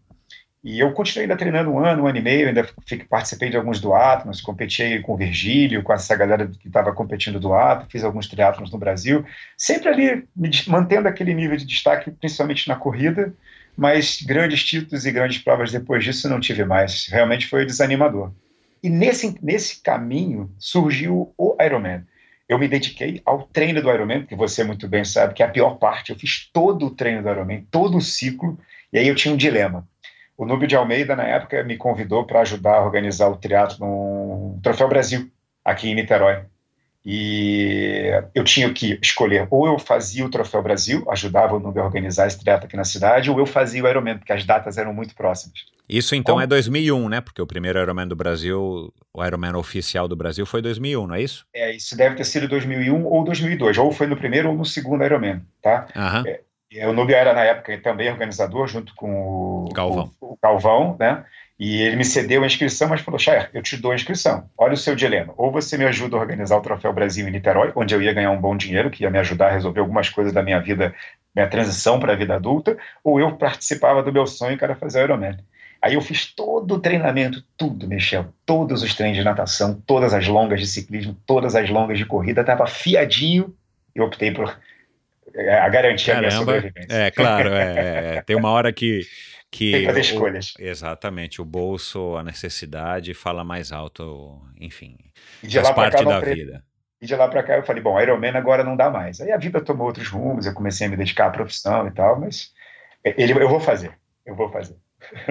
E eu continuei ainda treinando um ano, um ano e meio, ainda participei de alguns duatlons, competi com o Virgílio, com essa galera que estava competindo duatlon, fiz alguns triatlons no Brasil, sempre ali mantendo aquele nível de destaque, principalmente na corrida, mas grandes títulos e grandes provas depois disso não tive mais. Realmente foi desanimador. E nesse, nesse caminho surgiu o Ironman. Eu me dediquei ao treino do Ironman, que você muito bem sabe que é a pior parte. Eu fiz todo o treino do Ironman, todo o ciclo, e aí eu tinha um dilema o Núbio de Almeida, na época, me convidou para ajudar a organizar o teatro no Troféu Brasil, aqui em Niterói. E eu tinha que escolher, ou eu fazia o Troféu Brasil, ajudava o Núbio a organizar esse teatro aqui na cidade, ou eu fazia o Ironman, porque as datas eram muito próximas. Isso então Como? é 2001, né? Porque o primeiro Ironman do Brasil, o Ironman oficial do Brasil foi 2001, não é isso? É, isso deve ter sido 2001 ou 2002, ou foi no primeiro ou no segundo Ironman, tá? Uhum. É, o Nubia era, na época, também organizador, junto com o Galvão, o, o Galvão né? E ele me cedeu a inscrição, mas falou: Chair, eu te dou a inscrição. Olha o seu dilema. Ou você me ajuda a organizar o Troféu Brasil em Niterói, onde eu ia ganhar um bom dinheiro, que ia me ajudar a resolver algumas coisas da minha vida, minha transição para a vida adulta, ou eu participava do meu sonho, que era fazer o Ironman. Aí eu fiz todo o treinamento, tudo, Michel, todos os treinos de natação, todas as longas de ciclismo, todas as longas de corrida, estava fiadinho e optei por a garantia Caramba, minha sobrevivência. É, claro, é, é, tem uma hora que. Que tem que fazer escolhas. O, exatamente, o bolso, a necessidade fala mais alto, enfim, e de faz lá parte cá, da vida. E de lá para cá eu falei, bom, Ironman agora não dá mais. Aí a vida tomou outros rumos, eu comecei a me dedicar à profissão e tal, mas ele, eu vou fazer, eu vou fazer.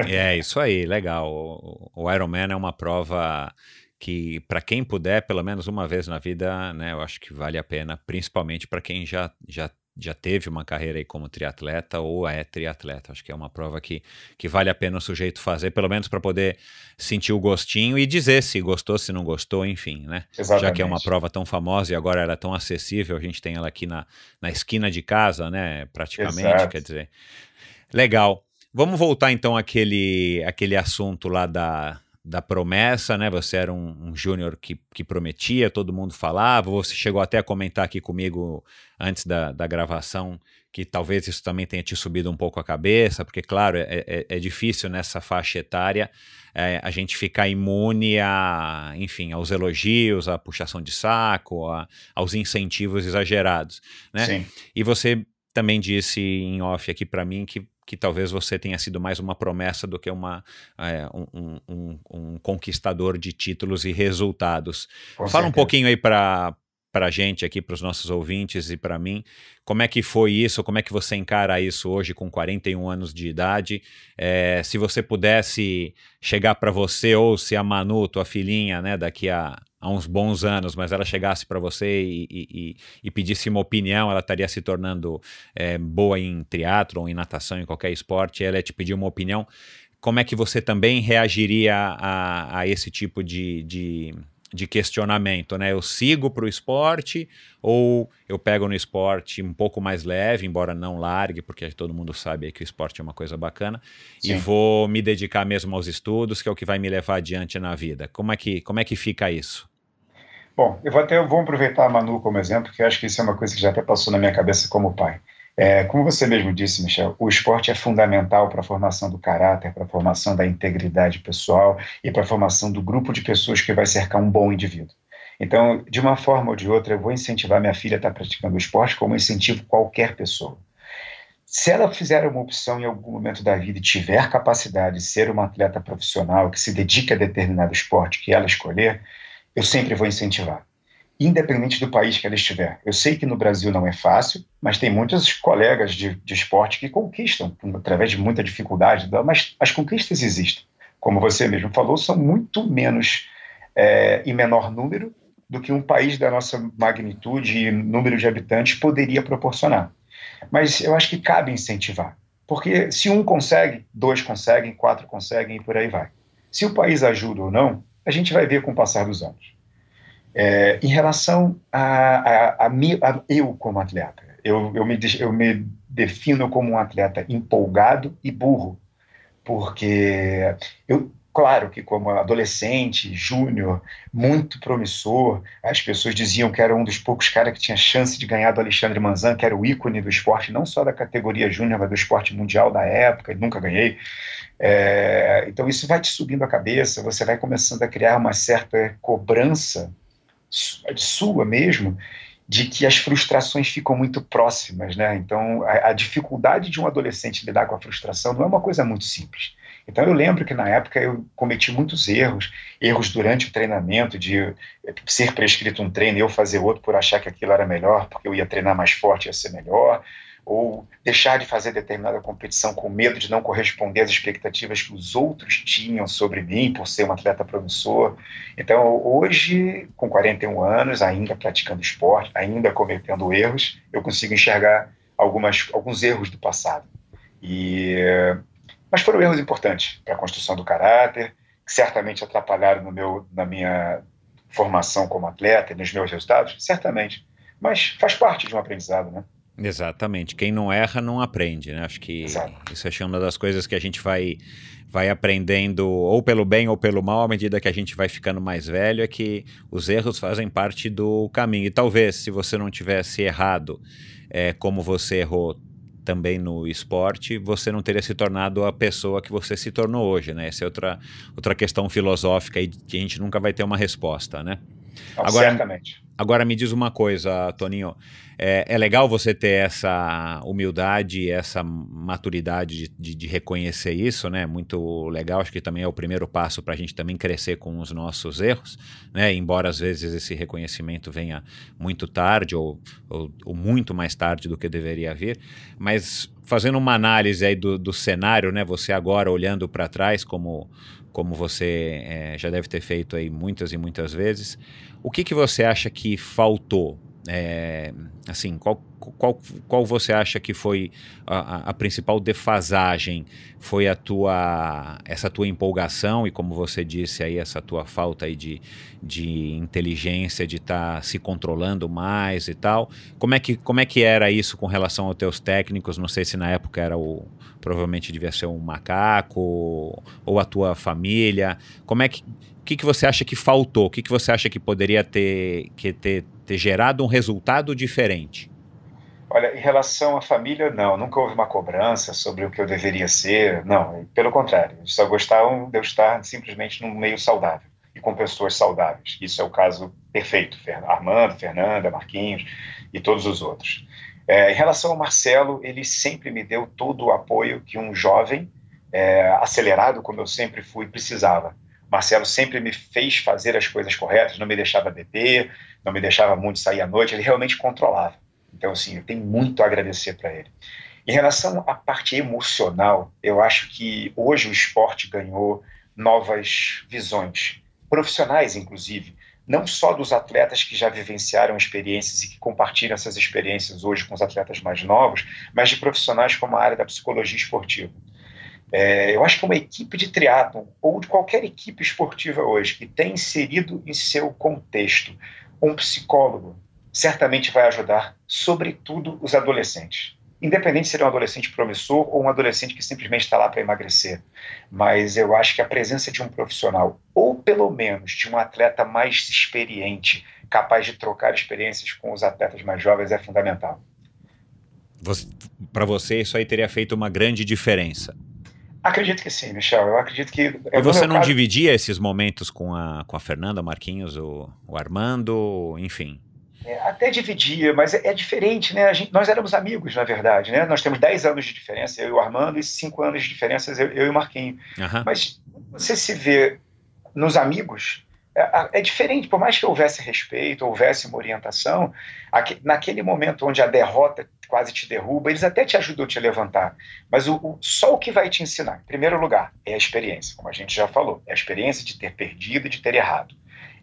É, isso aí, legal. O, o Ironman é uma prova que para quem puder, pelo menos uma vez na vida, né, eu acho que vale a pena, principalmente para quem já, já já teve uma carreira aí como triatleta ou é triatleta. Acho que é uma prova que, que vale a pena o sujeito fazer, pelo menos para poder sentir o gostinho e dizer se gostou, se não gostou, enfim, né? Exatamente. Já que é uma prova tão famosa e agora ela é tão acessível, a gente tem ela aqui na, na esquina de casa, né? Praticamente, Exato. quer dizer. Legal. Vamos voltar então àquele, àquele assunto lá da, da promessa, né? Você era um, um júnior que, que prometia, todo mundo falava. Você chegou até a comentar aqui comigo antes da, da gravação que talvez isso também tenha te subido um pouco a cabeça, porque, claro, é, é, é difícil nessa faixa etária é, a gente ficar imune a, enfim, aos elogios, à puxação de saco, a, aos incentivos exagerados, né? Sim. E você também disse em off aqui para mim que que talvez você tenha sido mais uma promessa do que uma, é, um, um, um, conquistador de títulos e resultados. Com Fala certeza. um pouquinho aí para para a gente aqui, para os nossos ouvintes e para mim, como é que foi isso, como é que você encara isso hoje com 41 anos de idade, é, se você pudesse chegar para você ou se a Manu, tua filhinha, né, daqui a, há uns bons anos, mas ela chegasse para você e, e, e, pedisse uma opinião, ela estaria se tornando é, boa em triatlo, em natação, em qualquer esporte, ela ia te pedir uma opinião, como é que você também reagiria a, a esse tipo de, de de questionamento, né? Eu sigo para o esporte ou eu pego no esporte um pouco mais leve, embora não largue, porque todo mundo sabe que o esporte é uma coisa bacana, Sim. e vou me dedicar mesmo aos estudos, que é o que vai me levar adiante na vida. Como é que, como é que fica isso? Bom, eu vou até eu vou aproveitar a Manu como exemplo, que eu acho que isso é uma coisa que já até passou na minha cabeça como pai. É, como você mesmo disse, Michel, o esporte é fundamental para a formação do caráter, para a formação da integridade pessoal e para a formação do grupo de pessoas que vai cercar um bom indivíduo. Então, de uma forma ou de outra, eu vou incentivar minha filha a estar praticando esporte como incentivo qualquer pessoa. Se ela fizer uma opção em algum momento da vida e tiver capacidade de ser uma atleta profissional que se dedique a determinado esporte que ela escolher, eu sempre vou incentivar independente do país que ela estiver. Eu sei que no Brasil não é fácil, mas tem muitos colegas de, de esporte que conquistam através de muita dificuldade, mas as conquistas existem. Como você mesmo falou, são muito menos é, em menor número do que um país da nossa magnitude e número de habitantes poderia proporcionar. Mas eu acho que cabe incentivar, porque se um consegue, dois conseguem, quatro conseguem e por aí vai. Se o país ajuda ou não, a gente vai ver com o passar dos anos. É, em relação a, a, a, a, eu como atleta, eu, eu, me, eu me defino como um atleta empolgado e burro, porque eu, Claro que, como adolescente, júnior, muito promissor, as pessoas diziam que era um dos poucos caras que tinha chance de ganhar do Alexandre Manzan, que era o ícone do esporte, não só da categoria júnior, mas do esporte mundial da época, e nunca ganhei. É, então, isso vai te subindo a cabeça, você vai começando a criar uma certa cobrança sua mesmo, de que as frustrações ficam muito próximas, né? Então, a, a dificuldade de um adolescente lidar com a frustração não é uma coisa muito simples. Então eu lembro que na época eu cometi muitos erros, erros durante o treinamento, de ser prescrito um treino e eu fazer outro por achar que aquilo era melhor, porque eu ia treinar mais forte, ia ser melhor, ou deixar de fazer determinada competição com medo de não corresponder às expectativas que os outros tinham sobre mim por ser um atleta promissor. Então, hoje, com 41 anos, ainda praticando esporte, ainda cometendo erros, eu consigo enxergar algumas, alguns erros do passado. E mas foram erros importantes para a construção do caráter, que certamente atrapalharam no meu, na minha formação como atleta e nos meus resultados, certamente. Mas faz parte de um aprendizado, né? Exatamente. Quem não erra não aprende, né? Acho que Exato. isso é uma das coisas que a gente vai vai aprendendo ou pelo bem ou pelo mal à medida que a gente vai ficando mais velho é que os erros fazem parte do caminho. E talvez se você não tivesse errado é, como você errou também no esporte, você não teria se tornado a pessoa que você se tornou hoje, né? Essa é outra, outra questão filosófica e que a gente nunca vai ter uma resposta, né? Não, agora, certamente. Agora me diz uma coisa, Toninho. É, é legal você ter essa humildade, essa maturidade de, de, de, reconhecer isso, né? Muito legal. Acho que também é o primeiro passo para a gente também crescer com os nossos erros, né? Embora às vezes esse reconhecimento venha muito tarde ou, ou, ou muito mais tarde do que deveria vir. Mas fazendo uma análise aí do, do cenário, né? Você agora olhando para trás como como você é, já deve ter feito aí muitas e muitas vezes. O que, que você acha que faltou? É, assim, qual, qual, qual você acha que foi a, a, principal defasagem? Foi a tua essa tua empolgação e como você disse aí essa tua falta aí de, de inteligência de estar tá se controlando mais e tal. Como é que como é que era isso com relação aos teus técnicos? Não sei se na época era o provavelmente devia ser um macaco ou a tua família. Como é que o que, que você acha que faltou? O que, que você acha que poderia ter, que ter, ter gerado um resultado diferente? Olha, em relação à família, não, nunca houve uma cobrança sobre o que eu deveria ser, não, pelo contrário, só gostavam de eu estar simplesmente num meio saudável e com pessoas saudáveis. Isso é o caso perfeito, Armando, Fernanda, Marquinhos e todos os outros. É, em relação ao Marcelo, ele sempre me deu todo o apoio que um jovem é, acelerado, como eu sempre fui, precisava. Marcelo sempre me fez fazer as coisas corretas, não me deixava beber, não me deixava muito sair à noite, ele realmente controlava. Então, assim, eu tenho muito a agradecer para ele. Em relação à parte emocional, eu acho que hoje o esporte ganhou novas visões, profissionais, inclusive, não só dos atletas que já vivenciaram experiências e que compartilham essas experiências hoje com os atletas mais novos, mas de profissionais como a área da psicologia esportiva. É, eu acho que uma equipe de triatlon ou de qualquer equipe esportiva hoje que tem inserido em seu contexto um psicólogo certamente vai ajudar, sobretudo, os adolescentes. Independente se ele é um adolescente promissor ou um adolescente que simplesmente está lá para emagrecer. Mas eu acho que a presença de um profissional, ou pelo menos de um atleta mais experiente, capaz de trocar experiências com os atletas mais jovens, é fundamental. Para você, isso aí teria feito uma grande diferença. Acredito que sim, Michel. Eu acredito que. E você não caso... dividia esses momentos com a, com a Fernanda, Marquinhos, o, o Armando, enfim? É, até dividia, mas é, é diferente, né? Gente, nós éramos amigos, na verdade, né? Nós temos 10 anos de diferença, eu e o Armando, e 5 anos de diferença, eu, eu e o Marquinhos. Uhum. Mas você se vê nos amigos, é, é, diferente, por mais que houvesse respeito, houvesse uma orientação, aqui, naquele momento onde a derrota quase te derruba, eles até te ajudam a te levantar. Mas o, o, só o que vai te ensinar, em primeiro lugar, é a experiência, como a gente já falou. É a experiência de ter perdido e de ter errado.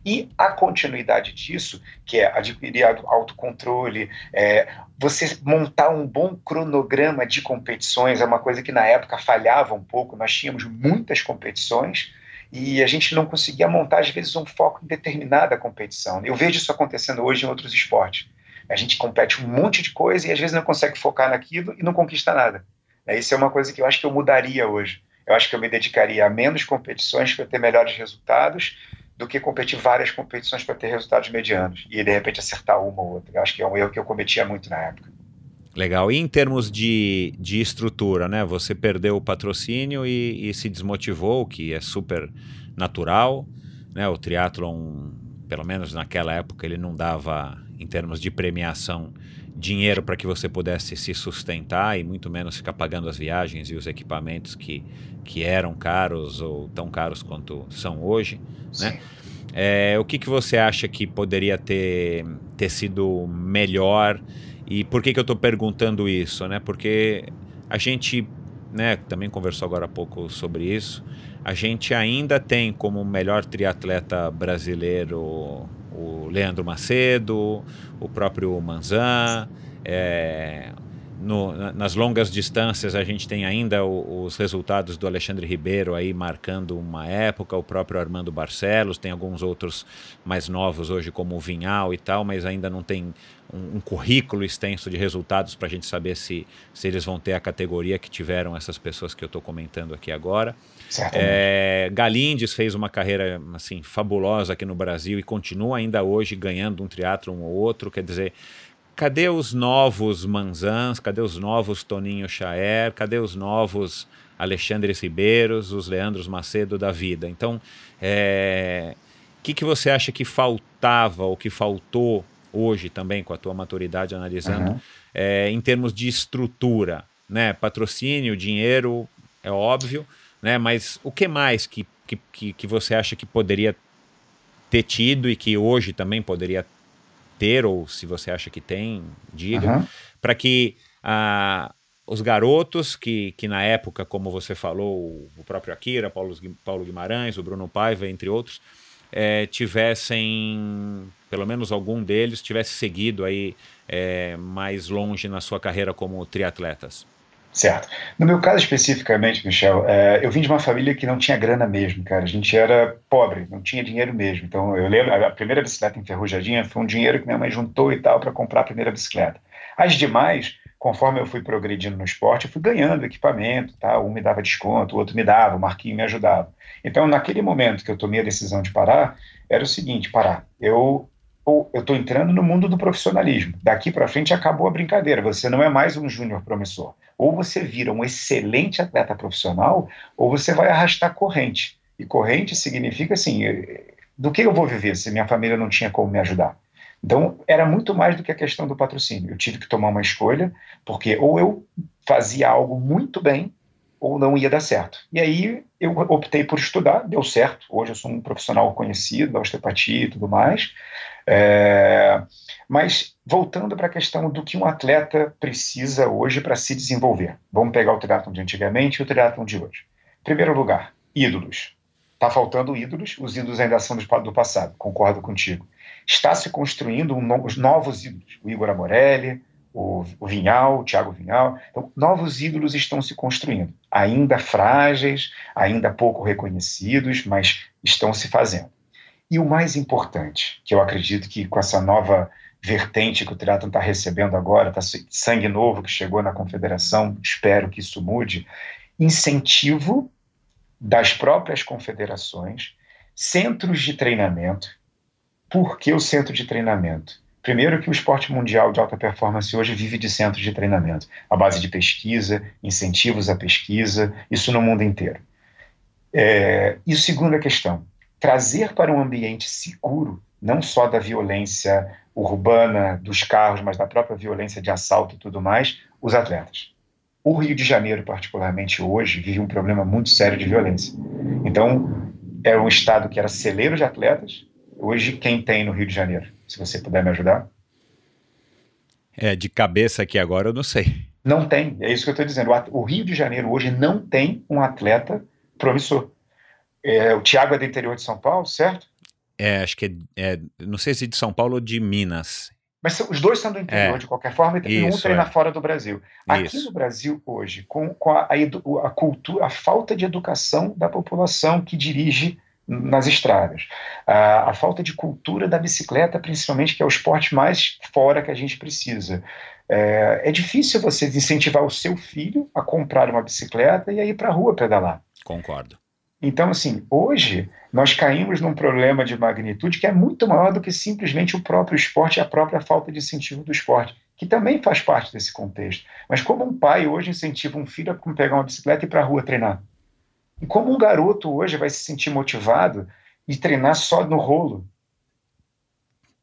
E a continuidade disso, que é adquirir autocontrole, é, você montar um bom cronograma de competições, é uma coisa que na época falhava um pouco. Nós tínhamos muitas competições e a gente não conseguia montar, às vezes, um foco em determinada competição. Eu vejo isso acontecendo hoje em outros esportes. A gente compete um monte de coisa e às vezes não consegue focar naquilo e não conquista nada. Isso é uma coisa que eu acho que eu mudaria hoje. Eu acho que eu me dedicaria a menos competições para ter melhores resultados do que competir várias competições para ter resultados medianos e de repente acertar uma ou outra. Eu acho que é um erro que eu cometia muito na época. Legal. E em termos de, de estrutura, né? Você perdeu o patrocínio e, e se desmotivou, que é super natural, né? O triatlon, pelo menos naquela época, ele não dava, em termos de premiação, dinheiro para que você pudesse se sustentar e muito menos ficar pagando as viagens e os equipamentos que, que eram caros ou tão caros quanto são hoje, né? É, o que, que você acha que poderia ter, ter sido melhor e por que, que eu estou perguntando isso? Né? Porque a gente né, também conversou agora há pouco sobre isso. A gente ainda tem como melhor triatleta brasileiro o Leandro Macedo, o próprio Manzan. É, no, nas longas distâncias a gente tem ainda o, os resultados do Alexandre Ribeiro aí marcando uma época, o próprio Armando Barcelos, tem alguns outros mais novos hoje como o Vinhal e tal, mas ainda não tem um, um currículo extenso de resultados para a gente saber se, se eles vão ter a categoria que tiveram essas pessoas que eu estou comentando aqui agora. É, Galindes fez uma carreira assim fabulosa aqui no Brasil e continua ainda hoje ganhando um teatro um ou outro, quer dizer cadê os novos Manzans, cadê os novos Toninho Chaer, cadê os novos Alexandre Ribeiros, os Leandros Macedo da vida? Então, o é, que, que você acha que faltava ou que faltou hoje também, com a tua maturidade analisando, uhum. é, em termos de estrutura? Né? Patrocínio, dinheiro, é óbvio, né? mas o que mais que, que, que você acha que poderia ter tido e que hoje também poderia ter? Ter, ou se você acha que tem, diga, uhum. para que ah, os garotos que, que na época, como você falou, o próprio Akira, Paulo, Paulo Guimarães, o Bruno Paiva, entre outros, é, tivessem, pelo menos algum deles, tivesse seguido aí é, mais longe na sua carreira como triatletas? Certo. No meu caso especificamente, Michel, é, eu vim de uma família que não tinha grana mesmo, cara. A gente era pobre, não tinha dinheiro mesmo. Então, eu lembro, a primeira bicicleta enferrujadinha foi um dinheiro que minha mãe juntou e tal para comprar a primeira bicicleta. As demais, conforme eu fui progredindo no esporte, eu fui ganhando equipamento, tá? um me dava desconto, o outro me dava, o Marquinho me ajudava. Então, naquele momento que eu tomei a decisão de parar, era o seguinte, parar. Eu eu estou entrando no mundo do profissionalismo. Daqui para frente acabou a brincadeira. Você não é mais um júnior promissor. Ou você vira um excelente atleta profissional, ou você vai arrastar corrente. E corrente significa assim: eh, do que eu vou viver se minha família não tinha como me ajudar? Então, era muito mais do que a questão do patrocínio. Eu tive que tomar uma escolha, porque ou eu fazia algo muito bem, ou não ia dar certo. E aí eu optei por estudar, deu certo. Hoje eu sou um profissional conhecido da osteopatia e tudo mais. É, mas voltando para a questão do que um atleta precisa hoje para se desenvolver. Vamos pegar o triatlon de antigamente e o triatlon de hoje. Primeiro lugar, ídolos. Está faltando ídolos, os ídolos ainda são do passado, concordo contigo. Está se construindo um, os novos ídolos, o Igor Amorelli, o, o Vinhal, o Thiago Vinhal. Então, novos ídolos estão se construindo, ainda frágeis, ainda pouco reconhecidos, mas estão se fazendo. E o mais importante, que eu acredito que com essa nova vertente que o triatlon está recebendo agora, tá sangue novo que chegou na confederação, espero que isso mude, incentivo das próprias confederações, centros de treinamento. Por que o centro de treinamento? Primeiro que o esporte mundial de alta performance hoje vive de centros de treinamento, a base de pesquisa, incentivos à pesquisa, isso no mundo inteiro. É, e segunda questão, trazer para um ambiente seguro, não só da violência urbana, dos carros, mas da própria violência de assalto e tudo mais, os atletas. O Rio de Janeiro, particularmente hoje, vive um problema muito sério de violência. Então, era um estado que era celeiro de atletas. Hoje, quem tem no Rio de Janeiro? Se você puder me ajudar. É, de cabeça aqui agora eu não sei. Não tem, é isso que eu estou dizendo. O Rio de Janeiro hoje não tem um atleta promissor. É, o Thiago é do interior de São Paulo, certo? É, acho que é, é, Não sei se de São Paulo ou de Minas. Mas os dois são do interior, é. de qualquer forma, e um treina é. fora do Brasil. Aqui Isso. no Brasil, hoje, com, com a, a, a, cultura, a falta de educação da população que dirige nas estradas, a, a, falta de cultura da bicicleta, principalmente, que é o esporte mais fora que a gente precisa. É, é difícil você incentivar o seu filho a comprar uma bicicleta e a ir para a rua pedalar. Concordo. Então, assim, hoje nós caímos num problema de magnitude que é muito maior do que simplesmente o próprio esporte e a própria falta de incentivo do esporte, que também faz parte desse contexto. Mas como um pai hoje incentiva um filho a pegar uma bicicleta e ir para a rua treinar? E como um garoto hoje vai se sentir motivado e treinar só no rolo?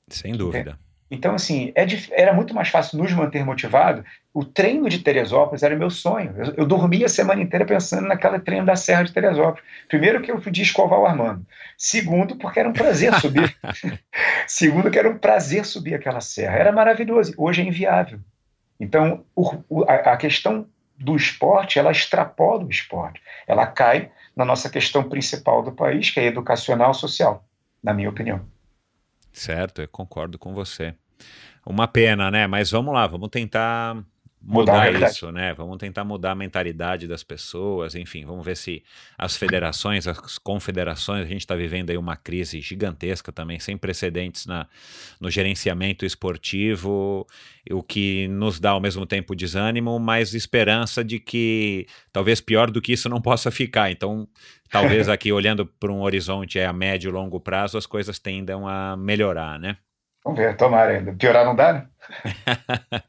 Sem dúvida. Então, assim, é, era muito mais fácil nos manter motivados. O treino de Teresópolis era meu sonho. Eu, eu, dormia a semana inteira pensando naquela treino da Serra de Teresópolis. Primeiro, que eu podia escovar o Armando. Segundo, porque era um prazer subir. Segundo, que era um prazer subir aquela serra. Era maravilhoso. Hoje é inviável. Então, o, o, a, a questão do esporte, ela extrapola o esporte. Ela cai na nossa questão principal do país, que é educacional social, na minha opinião. Certo, eu concordo com você. Uma pena, né? Mas vamos lá, vamos tentar mudar, mudar isso, né? Vamos tentar mudar a mentalidade das pessoas, enfim, vamos ver se as federações, as confederações, a gente está vivendo aí uma crise gigantesca também, sem precedentes na, no gerenciamento esportivo, o que nos dá ao mesmo tempo desânimo, mas esperança de que talvez pior do que isso não possa ficar. Então, talvez aqui olhando para um horizonte é a médio e longo prazo, as coisas tendam a melhorar, né? Vamos ver, tomara ainda. Piorar não dá, né?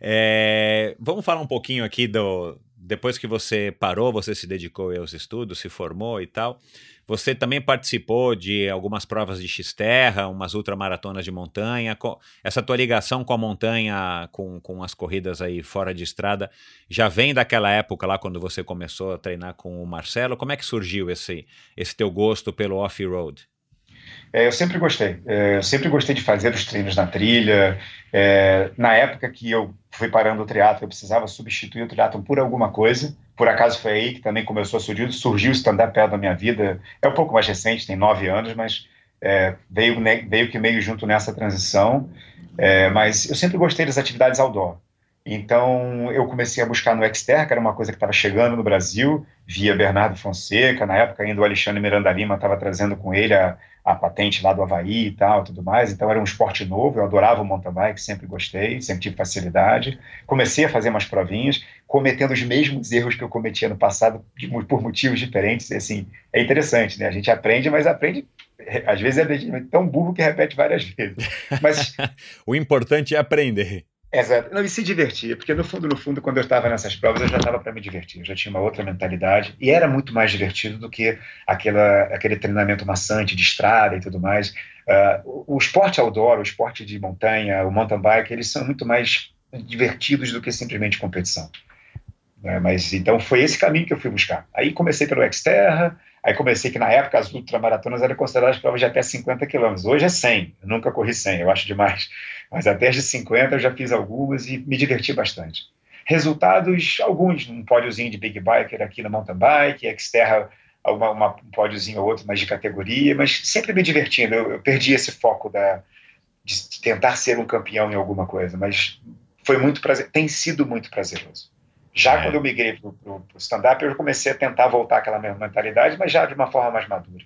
É, vamos falar um pouquinho aqui do. Depois que você parou, você se dedicou aos estudos, se formou e tal. Você também participou de algumas provas de X-Terra, umas ultramaratonas de montanha. Essa tua ligação com a montanha, com, com as corridas aí fora de estrada, já vem daquela época lá quando você começou a treinar com o Marcelo? Como é que surgiu esse, esse teu gosto pelo off-road? É, eu sempre gostei. É, eu sempre gostei de fazer os treinos na trilha. É, na época que eu fui parando o triatlo, eu precisava substituir o triatlo por alguma coisa. Por acaso foi aí que também começou a surgir, surgiu o stand-up paddle na minha vida. É um pouco mais recente, tem nove anos, mas é, veio, veio que meio junto nessa transição. É, mas eu sempre gostei das atividades outdoor. Então eu comecei a buscar no Xterra, que era uma coisa que estava chegando no Brasil, via Bernardo Fonseca. Na época ainda o Alexandre Miranda Lima estava trazendo com ele a, a patente lá do Havaí e tal, tudo mais. Então era um esporte novo, eu adorava o mountain bike, sempre gostei, sempre tive facilidade. Comecei a fazer umas provinhas, cometendo os mesmos erros que eu cometia no passado, de, por motivos diferentes. E, assim, é interessante, né? A gente aprende, mas aprende às vezes é tão burro que repete várias vezes. Mas o importante é aprender. Exato. Não, e se divertir, porque no fundo, no fundo, quando eu estava nessas provas, eu já estava para me divertir, eu já tinha uma outra mentalidade, e era muito mais divertido do que aquela, aquele treinamento maçante de estrada e tudo mais. Uh, o, o esporte outdoor, o esporte de montanha, o mountain bike, eles são muito mais divertidos do que simplesmente competição. Né? Mas então foi esse caminho que eu fui buscar. Aí comecei pelo Xterra, aí comecei que na época as ultramaratonas eram consideradas provas de até 50 quilômetros. Hoje é 100, eu nunca corri 100, eu acho demais. Mas até as de 50 eu já fiz algumas e me diverti bastante. Resultados, alguns, um pódiozinho de Big Biker aqui no mountain bike, Xterra, uma, uma, um pódiozinho ou outro, mas de categoria, mas sempre me divertindo. Eu, eu perdi esse foco da, de, de tentar ser um campeão em alguma coisa, mas foi muito prazer, tem sido muito prazeroso. Já é. quando eu migrei para o stand-up, eu comecei a tentar voltar àquela mesma mentalidade, mas já de uma forma mais madura.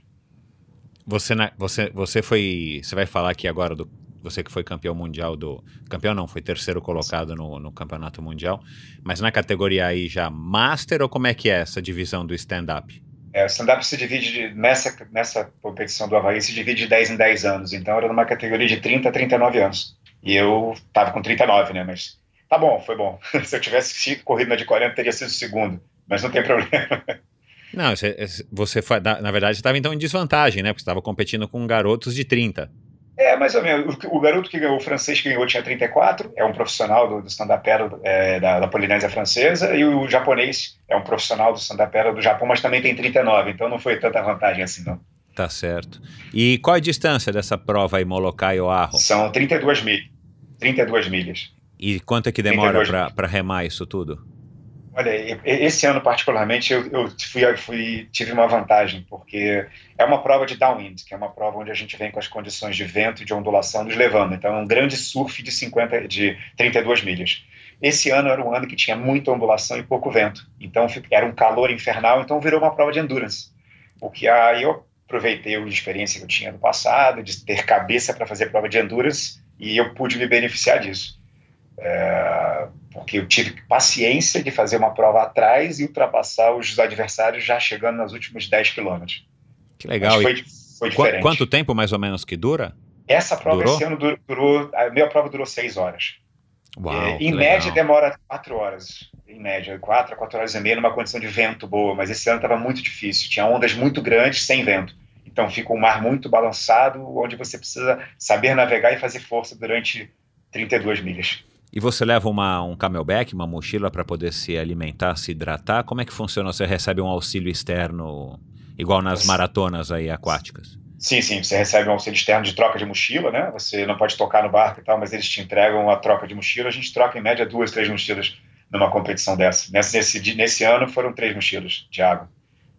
Você, você, você foi. Você vai falar aqui agora do, você que foi campeão mundial do. Campeão não, foi terceiro colocado no, no campeonato mundial. Mas na categoria aí já Master ou como é que é essa divisão do stand-up? É, o stand-up se divide, de, nessa, nessa competição do Havaí, se divide de 10 em 10 anos. Então era numa categoria de 30 a 39 anos. E eu tava com 39, né? Mas tá bom, foi bom. se eu tivesse corrido na de 40, teria sido segundo. Mas não tem problema. Não, você, você na verdade, estava então em desvantagem, né? Porque estava competindo com garotos de 30. É, mais ou menos. O, o, garoto que ganhou, o francês que ganhou, tinha 34, é um profissional do, do stand-up é, da, da, Polinésia Francesa, e o, o, japonês é um profissional do stand-up do Japão, mas também tem 39, então não foi tanta vantagem assim, não. Tá certo. E qual a distância dessa prova aí, Molokai ou Arro? São 32 mil, 32 milhas. E quanto é que demora para remar isso tudo? Olha, esse ano particularmente eu, eu fui, fui, tive uma vantagem, porque é uma prova de downwind, que é uma prova onde a gente vem com as condições de vento e de ondulação nos levando. Então é um grande surf de 50, de 32 milhas. Esse ano era um ano que tinha muita ondulação e pouco vento. Então era um calor infernal, então virou uma prova de endurance. O que aí eu aproveitei a experiência que eu tinha no passado, de ter cabeça para fazer prova de endurance, e eu pude me beneficiar disso. É, porque eu tive paciência de fazer uma prova atrás e ultrapassar os adversários já chegando nos últimos 10 quilômetros. Que legal. Foi, foi diferente. Quanto tempo mais ou menos que dura? Essa prova durou? esse ano durou, a minha prova durou 6 horas. Uau, é, em média demora 4 horas. Em média, 4 a 4 horas e meia numa condição de vento boa, mas esse ano estava muito difícil. Tinha ondas muito grandes sem vento. Então fica um mar muito balançado, onde você precisa saber navegar e fazer força durante 32 milhas. E você leva uma, um camelback, uma mochila para poder se alimentar, se hidratar? Como é que funciona? Você recebe um auxílio externo igual nas maratonas aí aquáticas? Sim, sim, você recebe um auxílio externo de troca de mochila, né? Você não pode tocar no barco e tal, mas eles te entregam a troca de mochila. A gente troca em média duas, três mochilas numa competição dessa. Nesse, nesse, ano foram três mochilas de água,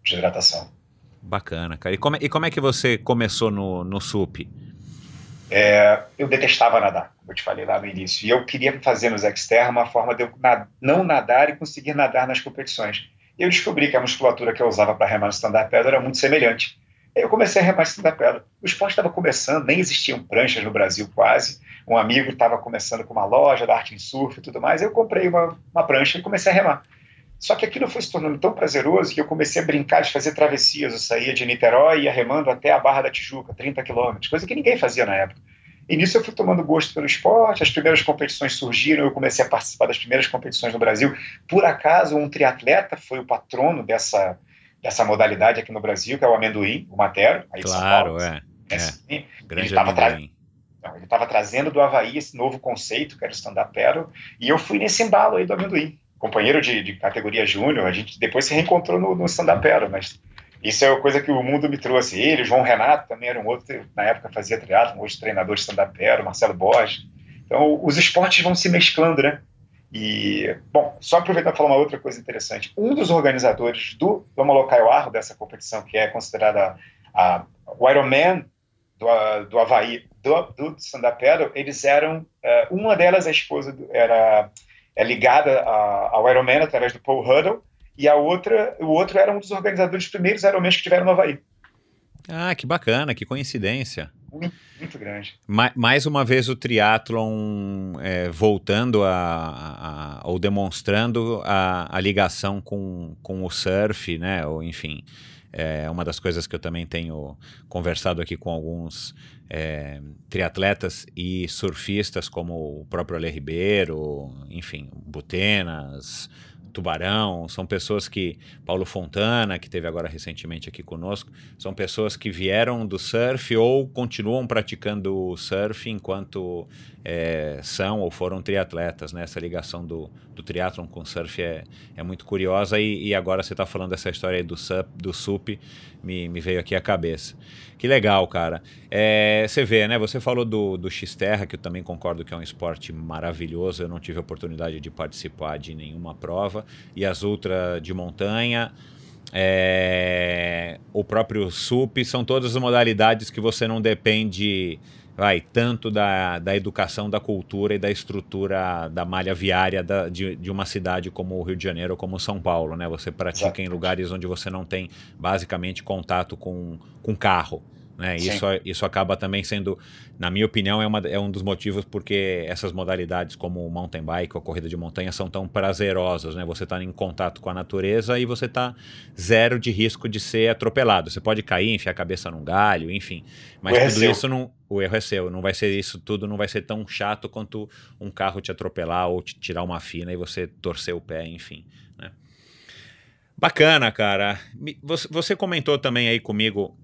de hidratação. Bacana, cara. E como, e como é que você começou no, no SUP? É, eu detestava nadar, como eu te falei lá no início, e eu queria fazer nos externos uma forma de eu nad não nadar e conseguir nadar nas competições. E eu descobri que a musculatura que eu usava para remar no stand-up paddle era muito semelhante. Aí eu comecei a remar stand-up paddle. O esporte estava começando, nem existiam pranchas no Brasil quase. Um amigo estava começando com uma loja da arte em surf e tudo mais. Eu comprei uma, uma prancha e comecei a remar. Só que aquilo foi se tornando tão prazeroso que eu comecei a brincar de fazer travessias. Eu saía de Niterói e ia remando até a Barra da Tijuca, 30 quilômetros, coisa que ninguém fazia na época. E nisso eu fui tomando gosto pelo esporte, as primeiras competições surgiram, eu comecei a participar das primeiras competições no Brasil. Por acaso, um triatleta foi o patrono dessa, dessa modalidade aqui no Brasil, que é o amendoim, o Matero. claro, é. é. é. Grande ele estava tra... ele estava trazendo do Havaí esse novo conceito, que era o stand-up e eu fui nesse embalo aí do amendoim companheiro de, de categoria júnior, a gente depois se reencontrou no, no stand-up mas isso é uma coisa que o mundo me trouxe. Ele, João Renato, também era um outro, na época fazia triatlo, outro treinador de stand-up Marcelo Borges. Então, os esportes vão se mesclando, né? E, bom, só aproveitar para falar uma outra coisa interessante. Um dos organizadores do, do Molokai dessa competição, que é considerada a, o Ironman do, do Havaí, do, do stand-up eles eram, uh, uma delas, a esposa, era é ligada a, ao Ironman através do Paul Huddle, e a outra, o outro era um dos organizadores dos primeiros Ironmans que tiveram no Havaí. Ah, que bacana, que coincidência. Muito, muito grande. Ma mais uma vez o triatlon é, voltando a, a, ou demonstrando a, a ligação com, com o surf, né? Ou enfim, é uma das coisas que eu também tenho conversado aqui com alguns é, triatletas e surfistas, como o próprio Ale Ribeiro, enfim, Butenas, Tubarão, são pessoas que. Paulo Fontana, que teve agora recentemente aqui conosco, são pessoas que vieram do surf ou continuam praticando surf enquanto é, são ou foram triatletas. Né? Essa ligação do, do triatlon com surf é, é muito curiosa e, e agora você está falando dessa história aí do, sup, do SUP, me, me veio aqui a cabeça. Que legal, cara. É, você vê, né? Você falou do, do X-Terra, que eu também concordo que é um esporte maravilhoso. Eu não tive a oportunidade de participar de nenhuma prova. E as ultra de montanha, é, o próprio SUP, são todas as modalidades que você não depende vai, tanto da, da educação, da cultura e da estrutura da malha viária da, de, de uma cidade como o Rio de Janeiro ou como São Paulo, né? Você pratica Exatamente. em lugares onde você não tem basicamente contato com, com carro. Né? Isso, isso acaba também sendo, na minha opinião, é, uma, é um dos motivos porque essas modalidades como o mountain bike ou a corrida de montanha são tão prazerosas. Né? Você está em contato com a natureza e você está zero de risco de ser atropelado. Você pode cair, enfiar a cabeça num galho, enfim. Mas é tudo isso não. O erro é seu. Não vai ser isso tudo, não vai ser tão chato quanto um carro te atropelar ou te tirar uma fina e você torcer o pé, enfim. Né? Bacana, cara. Você comentou também aí comigo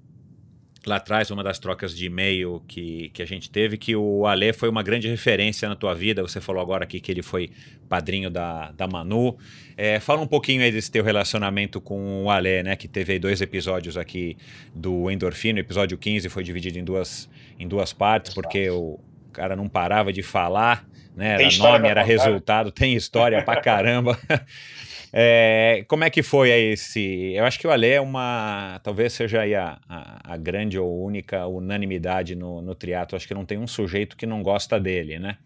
lá atrás, uma das trocas de e-mail que, que a gente teve, que o Ale foi uma grande referência na tua vida. Você falou agora aqui que ele foi padrinho da, da Manu. É, fala um pouquinho aí desse teu relacionamento com o Ale, né? Que teve aí dois episódios aqui do Endorfino. O episódio 15 foi dividido em duas, em duas partes, porque o cara não parava de falar, né? Era nome, era resultado, tem história pra caramba. É, como é que foi esse? Eu acho que o Ale é uma. Talvez seja aí a, a, a grande ou única unanimidade no, no triatlo. Acho que não tem um sujeito que não gosta dele, né?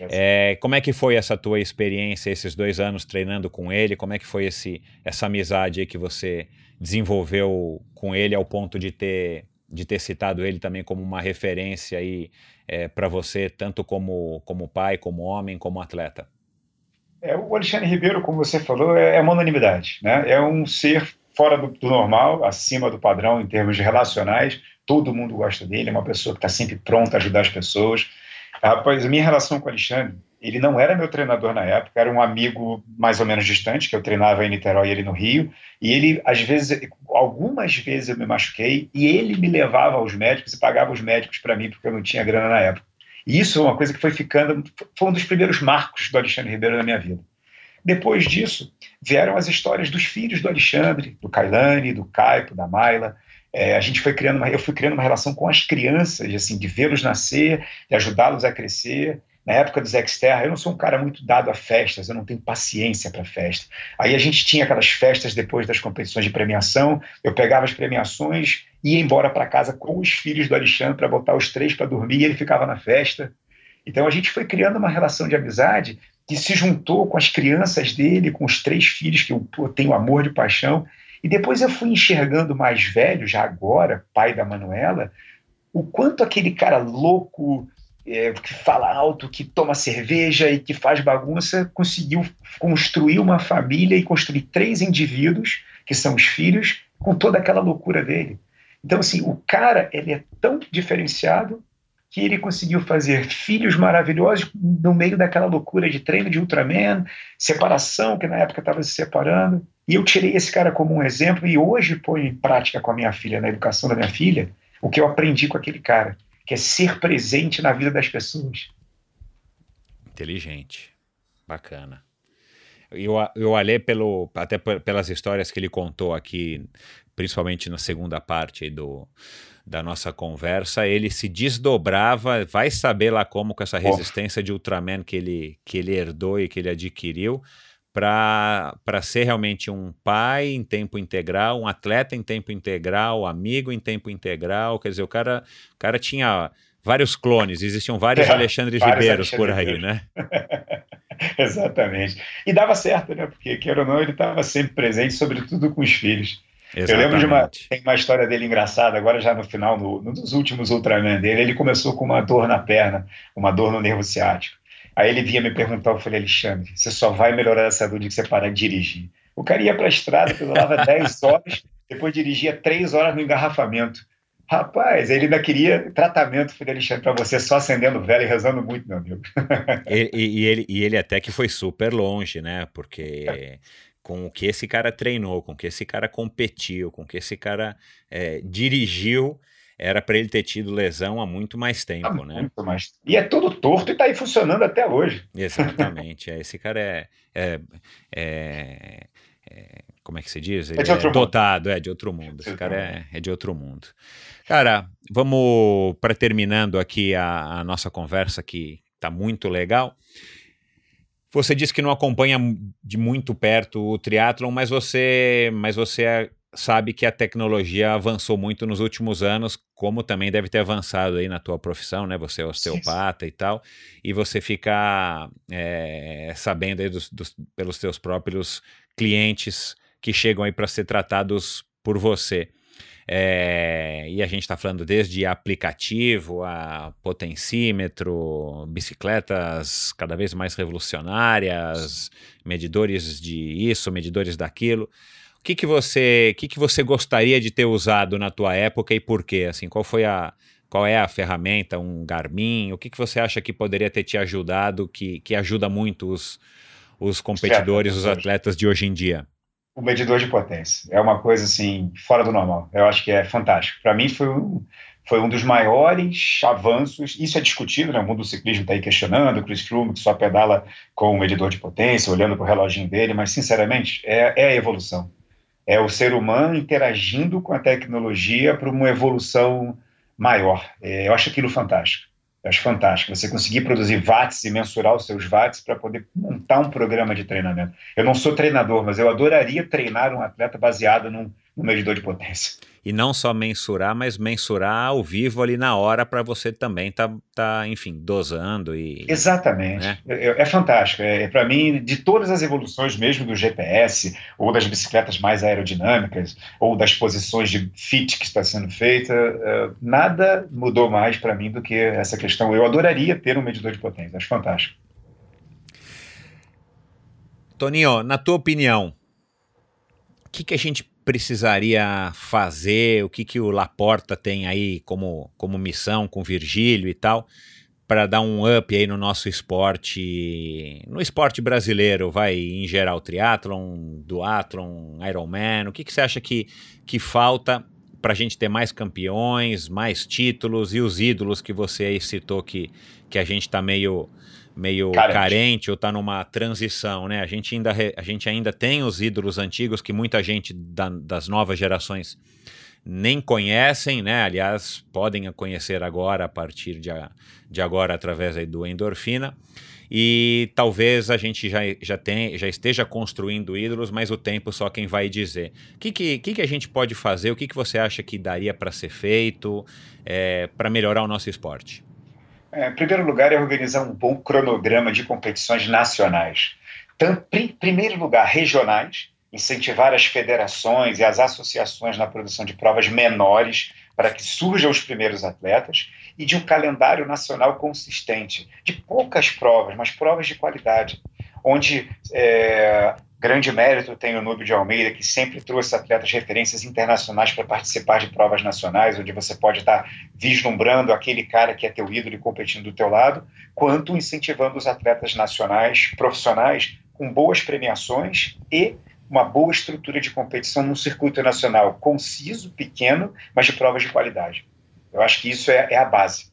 É, como é que foi essa tua experiência, esses dois anos treinando com ele? Como é que foi esse, essa amizade que você desenvolveu com ele ao ponto de ter, de ter citado ele também como uma referência aí é, para você, tanto como, como pai, como homem, como atleta? É, o Alexandre Ribeiro, como você falou, é, é uma unanimidade. Né? É um ser fora do, do, normal, acima do padrão em termos relacionais. Todo mundo gosta dele, é uma pessoa que está sempre pronta a ajudar as pessoas. Rapaz, a minha relação com o Alexandre, ele não era meu treinador na época, era um amigo mais ou menos distante, que eu treinava em Niterói e ele no Rio, e ele, às vezes, algumas vezes eu me machuquei, e ele me levava aos médicos e pagava os médicos para mim, porque eu não tinha grana na época. E isso é uma coisa que foi ficando, foi um dos primeiros marcos do Alexandre Ribeiro na minha vida. Depois disso, vieram as histórias dos filhos do Alexandre, do Kailane, do Caipo, da Maila. É, a gente foi criando uma, eu fui criando uma relação com as crianças, assim, de vê-los nascer, de ajudá-los a crescer. Na época dos Exterra, eu não sou um cara muito dado a festas, eu não tenho paciência para festa. Aí a gente tinha aquelas festas depois das competições de premiação, eu pegava as premiações, ia embora para casa com os filhos do Alexandre para botar os três para dormir e ele ficava na festa. Então a gente foi criando uma relação de amizade que se juntou com as crianças dele, com os três filhos que eu tenho amor de paixão. E depois eu fui enxergando mais velho, já agora, pai da Manuela, o quanto aquele cara louco, é, que fala alto, que toma cerveja e que faz bagunça, conseguiu construir uma família e construir três indivíduos, que são os filhos, com toda aquela loucura dele. Então, assim, o cara, ele é tão diferenciado que ele conseguiu fazer filhos maravilhosos no meio daquela loucura de treino de Ultraman, separação, que na época estava se separando. E eu tirei esse cara como um exemplo e hoje ponho em prática com a minha filha, na educação da minha filha, o que eu aprendi com aquele cara que é ser presente na vida das pessoas. Inteligente, bacana. Eu, eu olhei pelo, até pelas histórias que ele contou aqui, principalmente na segunda parte do, da nossa conversa, ele se desdobrava, vai saber lá como com essa resistência de Ultraman que ele, que ele herdou e que ele adquiriu, para ser realmente um pai em tempo integral, um atleta em tempo integral, amigo em tempo integral. Quer dizer, o cara, o cara tinha vários clones, existiam vários é, Alexandres vários Ribeiros Alexandre por aí, Ribeiro. né? Exatamente. E dava certo, né? Porque, quer ou não, ele estava sempre presente, sobretudo com os filhos. Exatamente. Eu lembro de uma, tem uma história dele engraçada, agora já no final, no, no dos últimos Ultraman dele, ele começou com uma dor na perna, uma dor no nervo ciático. Aí ele vinha me perguntar, eu falei, Alexandre, você só vai melhorar essa dor de que você parar de dirigir. O cara ia para a estrada, pedalava 10 horas, depois dirigia 3 horas no engarrafamento. Rapaz, ele ainda queria tratamento, falei, Alexandre, para você só acendendo vela e rezando muito, meu amigo. E, e, e, ele, e ele até que foi super longe, né? Porque é. Com o que esse cara treinou, com o que esse cara competiu, com o que esse cara é, dirigiu, era para ele ter tido lesão há muito mais tempo, há né? Muito mais. E é todo torto e está aí funcionando até hoje. Exatamente. é, esse cara é, é, é, é, como é que se diz? Ele é, de outro é dotado, é de outro mundo. Esse cara é, é de outro mundo. Cara, vamos para terminando aqui a, a nossa conversa que está muito legal. Você disse que não acompanha de muito perto o triatlon, mas você, mas você sabe que a tecnologia avançou muito nos últimos anos, como também deve ter avançado aí na tua profissão, né? Você é osteopata sim. e tal, e você fica é, sabendo aí dos, dos, pelos teus próprios clientes que chegam aí para ser tratados por você. É, e a gente está falando desde aplicativo a potencímetro, bicicletas cada vez mais revolucionárias, medidores de isso, medidores daquilo. O que, que você, que, que você gostaria de ter usado na tua época e por quê? Assim, qual foi a, qual é a ferramenta, um Garmin? O que, que você acha que poderia ter te ajudado, que, que ajuda muito os, os competidores, os atletas de hoje em dia? O medidor de potência é uma coisa assim fora do normal. Eu acho que é fantástico. Para mim foi um, foi um dos maiores avanços. Isso é discutido, né? O mundo do ciclismo está aí questionando. O Chris Froome que só pedala com o medidor de potência, olhando para o reloginho dele. Mas sinceramente é, é a evolução é o ser humano interagindo com a tecnologia para uma evolução maior. É, eu acho aquilo fantástico. Eu acho fantástico. Você conseguir produzir watts e mensurar os seus watts para poder montar um programa de treinamento. Eu não sou treinador, mas eu adoraria treinar um atleta baseado num, num medidor de potência e não só mensurar, mas mensurar ao vivo ali na hora para você também tá, tá, enfim, dosando e exatamente né? é, é, fantástico. É, é para mim de todas as evoluções mesmo do GPS ou das bicicletas mais aerodinâmicas ou das posições de fit que está sendo feita, uh, nada mudou mais para mim do que essa questão. Eu adoraria ter um medidor de potência. Acho fantástico. Toninho, na tua opinião, o que, que a gente precisaria fazer, o que, que o Laporta tem aí como, como missão com Virgílio e tal, para dar um up aí no nosso esporte, no esporte brasileiro, vai em geral, triatlon, duatlon, Ironman, o que, que você acha que, que falta para a gente ter mais campeões, mais títulos e os ídolos que você aí citou que, que a gente está meio meio carente. carente ou está numa transição, né? A gente, ainda, a gente ainda tem os ídolos antigos que muita gente da, das novas gerações nem conhecem, né? Aliás, podem conhecer agora a partir de, de agora através aí do endorfina. E talvez a gente já, já, tem, já esteja construindo ídolos, mas o tempo só quem vai dizer. O que, que, que, a gente pode fazer? O que, que você acha que daria para ser feito é, para melhorar o nosso esporte? É, em primeiro lugar, é organizar um bom cronograma de competições nacionais. Então, em primeiro lugar, regionais, incentivar as federações e as associações na produção de provas menores para que surjam os primeiros atletas e de um calendário nacional consistente, de poucas provas, mas provas de qualidade, onde é, Grande mérito tem o Núbio de Almeida, que sempre trouxe atletas referências internacionais para participar de provas nacionais, onde você pode estar vislumbrando aquele cara que é teu ídolo e competindo do teu lado, quanto incentivando os atletas nacionais, profissionais, com boas premiações e uma boa estrutura de competição num circuito nacional conciso, pequeno, mas de provas de qualidade. Eu acho que isso é, é a base.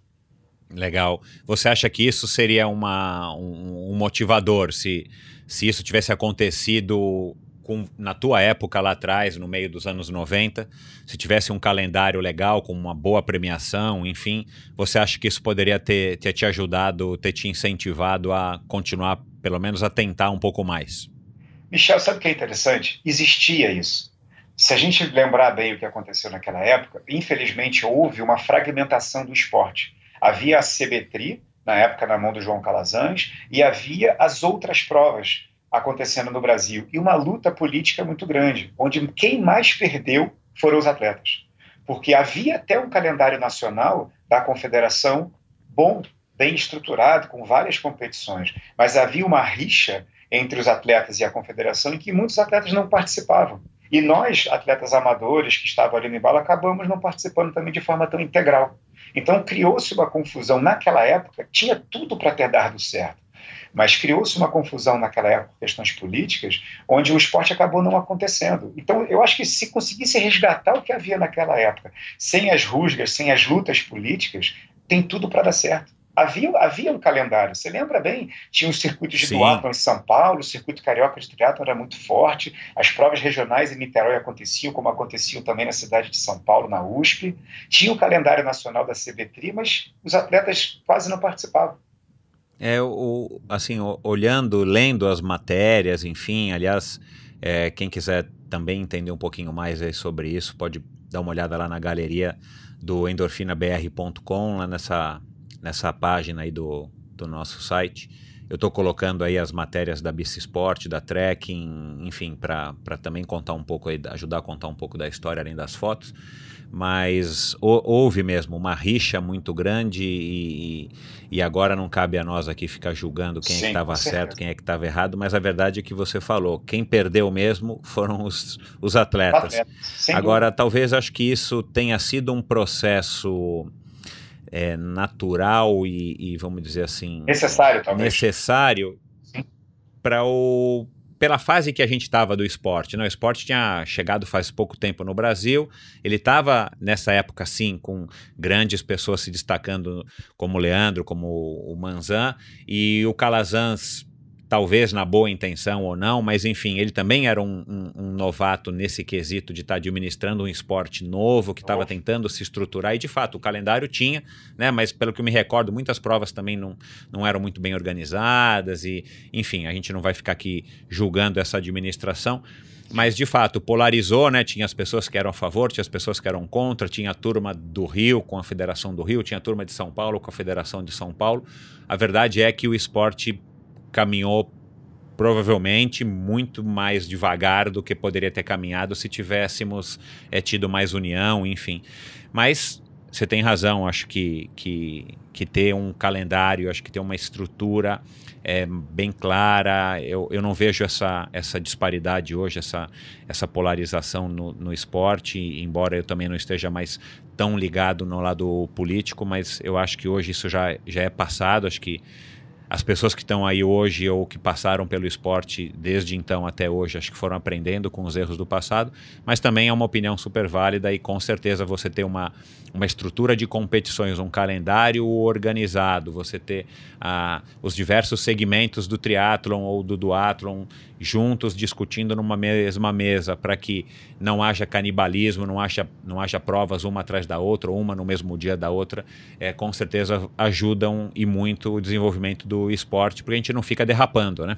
Legal. Você acha que isso seria uma, um, um motivador? Se se isso tivesse acontecido com, na tua época lá atrás, no meio dos anos 90, se tivesse um calendário legal, com uma boa premiação, enfim, você acha que isso poderia ter, ter te ajudado, ter te incentivado a continuar, pelo menos a tentar um pouco mais? Michel, sabe o que é interessante? Existia isso. Se a gente lembrar bem o que aconteceu naquela época, infelizmente houve uma fragmentação do esporte. Havia a CBTRI, na época na mão do João Calazans, e havia as outras provas acontecendo no Brasil. E uma luta política muito grande, onde quem mais perdeu foram os atletas. Porque havia até um calendário nacional da confederação bom, bem estruturado, com várias competições, mas havia uma rixa entre os atletas e a confederação em que muitos atletas não participavam. E nós, atletas amadores que estavam ali no embalo, acabamos não participando também de forma tão integral. Então criou-se uma confusão naquela época, tinha tudo para ter dado certo, mas criou-se uma confusão naquela época, questões políticas, onde o esporte acabou não acontecendo. Então eu acho que se conseguisse resgatar o que havia naquela época, sem as rusgas, sem as lutas políticas, tem tudo para dar certo havia, havia um calendário. Você lembra bem? Tinha os circuitos de duatlon em São Paulo, o circuito carioca de triatlon era muito forte, as provas regionais em Niterói aconteciam, como aconteciam também na cidade de São Paulo, na USP. Tinha o calendário nacional da CBTRI, mas os atletas quase não participavam. É, o, assim, olhando, lendo as matérias, enfim, aliás, é, quem quiser também entender um pouquinho mais sobre isso, pode dar uma olhada lá na galeria do endorfinabr.com, lá nessa nessa página aí do, do nosso site. Eu estou colocando aí as matérias da Bici Sport, da Trekking, enfim, para também contar um pouco aí, ajudar a contar um pouco da história além das fotos. Mas houve mesmo uma rixa muito grande e, e agora não cabe a nós aqui ficar julgando quem Sim, é que estava certo, quem é que estava errado, mas a verdade é que você falou, quem perdeu mesmo foram os, os atletas. Agora, talvez acho que isso tenha sido um processo é, natural e, e, vamos dizer assim necessário talvez necessário para o pela fase que a gente estava do esporte. Né? O esporte tinha chegado faz pouco tempo no Brasil, ele estava nessa época, sim, com grandes pessoas se destacando, como o Leandro, como o Manzan, e o Calazans talvez na boa intenção ou não, mas enfim, ele também era um, um, um novato nesse quesito de estar tá administrando um esporte novo, que estava tentando se estruturar, e de fato o calendário tinha, né? Mas pelo que eu me recordo, muitas provas também não, não eram muito bem organizadas, e enfim, a gente não vai ficar aqui julgando essa administração. Mas de fato polarizou, né? Tinha as pessoas que eram a favor, tinha as pessoas que eram contra, tinha a turma do Rio com a Federação do Rio, tinha a turma de São Paulo com a Federação de São Paulo. A verdade é que o esporte caminhou provavelmente muito mais devagar do que poderia ter caminhado se tivéssemos é, tido mais união, enfim. Mas você tem razão, acho que, que, que ter um calendário, acho que ter uma estrutura é, bem clara, eu, eu não vejo essa, essa disparidade hoje, essa, essa polarização no, no esporte, embora eu também não esteja mais tão ligado no lado político, mas eu acho que hoje isso já, já é passado, acho que as pessoas que estão aí hoje ou que passaram pelo esporte desde então até hoje, acho que foram aprendendo com os erros do passado, mas também é uma opinião super válida e com certeza você ter uma, uma estrutura de competições, um calendário organizado, você ter ah, os diversos segmentos do triatlon ou do duatlon juntos discutindo numa mesma mesa para que não haja canibalismo, não haja, não haja provas uma atrás da outra, ou uma no mesmo dia da outra, é, com certeza ajudam e muito o desenvolvimento do esporte, porque a gente não fica derrapando, né?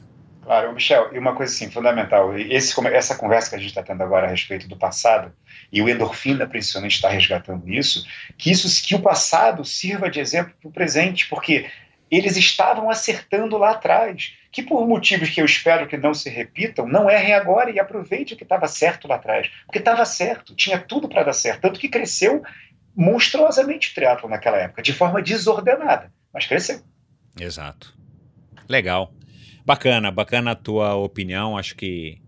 Claro, Michel, e uma coisa assim, fundamental, esse, essa conversa que a gente está tendo agora a respeito do passado, e o endorfina principalmente está resgatando isso, que isso que o passado sirva de exemplo para o presente, porque eles estavam acertando lá atrás, que por motivos que eu espero que não se repitam, não errem agora e aproveite o que estava certo lá atrás, porque estava certo, tinha tudo para dar certo, tanto que cresceu monstruosamente o teatro naquela época, de forma desordenada, mas cresceu. Exato. Legal. Bacana, bacana a tua opinião, acho que,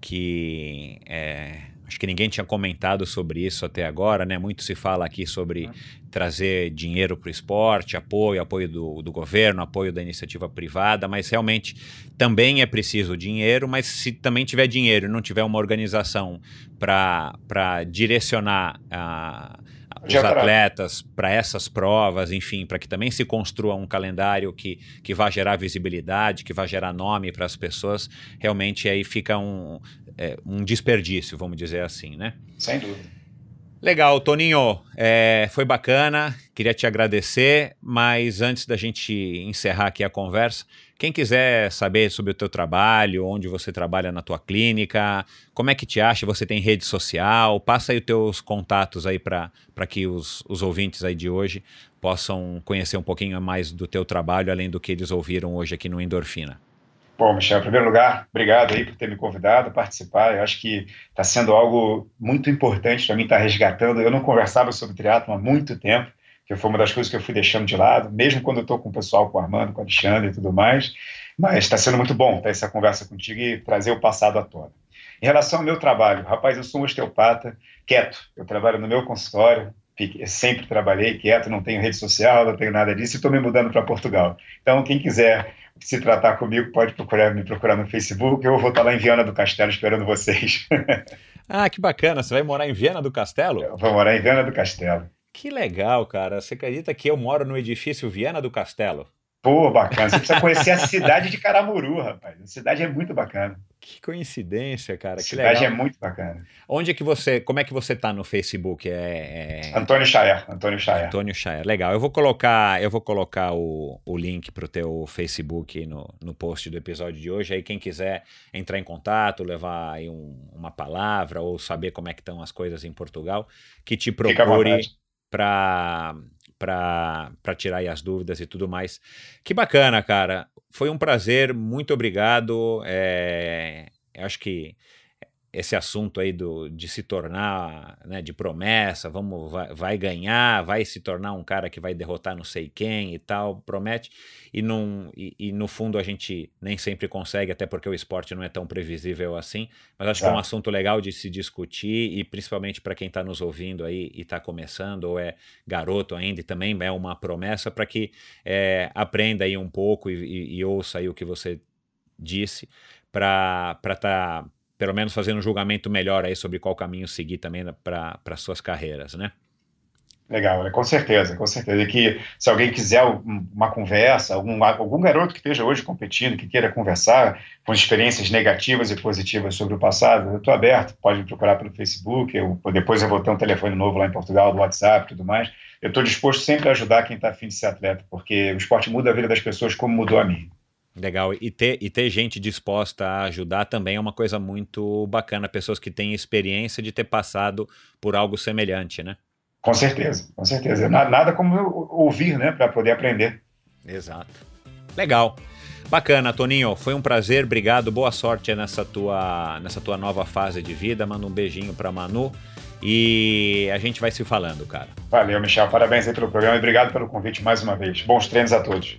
que é Acho que ninguém tinha comentado sobre isso até agora, né? Muito se fala aqui sobre uhum. trazer dinheiro para o esporte, apoio, apoio do, do, governo, apoio da iniciativa privada, mas realmente também é preciso dinheiro, mas se também tiver dinheiro e não tiver uma organização para direcionar a os atletas para essas provas, enfim, para que também se construa um calendário que, que vá gerar visibilidade, que vá gerar nome para as pessoas, realmente aí fica um, é, um desperdício, vamos dizer assim, né? Sem dúvida. Legal, Toninho, é, foi bacana, queria te agradecer, mas antes da gente encerrar aqui a conversa, quem quiser saber sobre o teu trabalho, onde você trabalha na tua clínica, como é que te acha, você tem rede social, passa aí os teus contatos aí para que os, os ouvintes aí de hoje possam conhecer um pouquinho mais do teu trabalho, além do que eles ouviram hoje aqui no Endorfina. Bom, Michel, em primeiro lugar, obrigado aí por ter me convidado a participar. Eu acho que está sendo algo muito importante para mim estar tá resgatando. Eu não conversava sobre triatlo há muito tempo, que foi uma das coisas que eu fui deixando de lado, mesmo quando eu estou com o pessoal, com o Armando, com o Alexandre e tudo mais. Mas está sendo muito bom ter essa conversa contigo e trazer o passado à tona. Em relação ao meu trabalho, rapaz, eu sou um osteopata quieto. Eu trabalho no meu consultório, sempre trabalhei quieto, não tenho rede social, não tenho nada disso e estou me mudando para Portugal. Então, quem quiser se tratar comigo, pode procurar me procurar no Facebook. Eu vou estar lá em Viana do Castelo esperando vocês. ah, que bacana! Você vai morar em Viana do Castelo? Eu vou morar em Viana do Castelo. Que legal, cara. Você acredita que eu moro no edifício Viana do Castelo? Pô, bacana. Você precisa conhecer a cidade de Caramuru, rapaz. A cidade é muito bacana. Que coincidência, cara. A que cidade legal. é muito bacana. Onde é que você, como é que você tá no Facebook? É, é... Antônio Chayer. Antônio Chayer. Antônio Chayer. Legal. Eu vou colocar, eu vou colocar o, o link pro teu Facebook no, no post do episódio de hoje. Aí quem quiser entrar em contato, levar aí um, uma palavra ou saber como é que estão as coisas em Portugal, que te procure para para tirar as dúvidas e tudo mais. Que bacana, cara. Foi um prazer, muito obrigado. É, acho que esse assunto aí do, de se tornar, né, de promessa, vamos, vai, vai, ganhar, vai se tornar um cara que vai derrotar não sei quem e tal, promete, e, não, e, e no fundo a gente nem sempre consegue, até porque o esporte não é tão previsível assim, mas acho que é um assunto legal de se discutir, e principalmente para quem está nos ouvindo aí e está começando, ou é garoto ainda, e também é uma promessa para que é, aprenda aí um pouco e, e, e ouça aí o que você disse, para estar tá pelo menos fazendo um julgamento melhor aí sobre qual caminho seguir também para suas carreiras, né? Legal, com certeza, com certeza. E que se alguém quiser uma conversa, algum, algum garoto que esteja hoje competindo, que queira conversar com experiências negativas e positivas sobre o passado, eu estou aberto, pode me procurar pelo Facebook, eu, depois eu vou ter um telefone novo lá em Portugal, do WhatsApp e tudo mais. Eu estou disposto sempre a ajudar quem está afim de ser atleta, porque o esporte muda a vida das pessoas como mudou a mim. Legal. E ter, e ter gente disposta a ajudar também é uma coisa muito bacana. Pessoas que têm experiência de ter passado por algo semelhante, né? Com certeza, com certeza. Nada como ouvir, né, para poder aprender. Exato. Legal. Bacana, Toninho. Foi um prazer. Obrigado. Boa sorte nessa tua, nessa tua nova fase de vida. Manda um beijinho para Manu e a gente vai se falando, cara. Valeu, Michel. Parabéns aí pelo programa e obrigado pelo convite mais uma vez. Bons treinos a todos.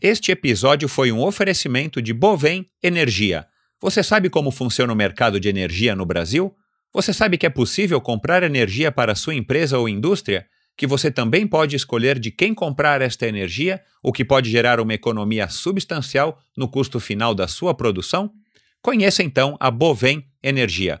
Este episódio foi um oferecimento de Bovem Energia. Você sabe como funciona o mercado de energia no Brasil? Você sabe que é possível comprar energia para sua empresa ou indústria? Que você também pode escolher de quem comprar esta energia, o que pode gerar uma economia substancial no custo final da sua produção? Conheça então a Bovem Energia.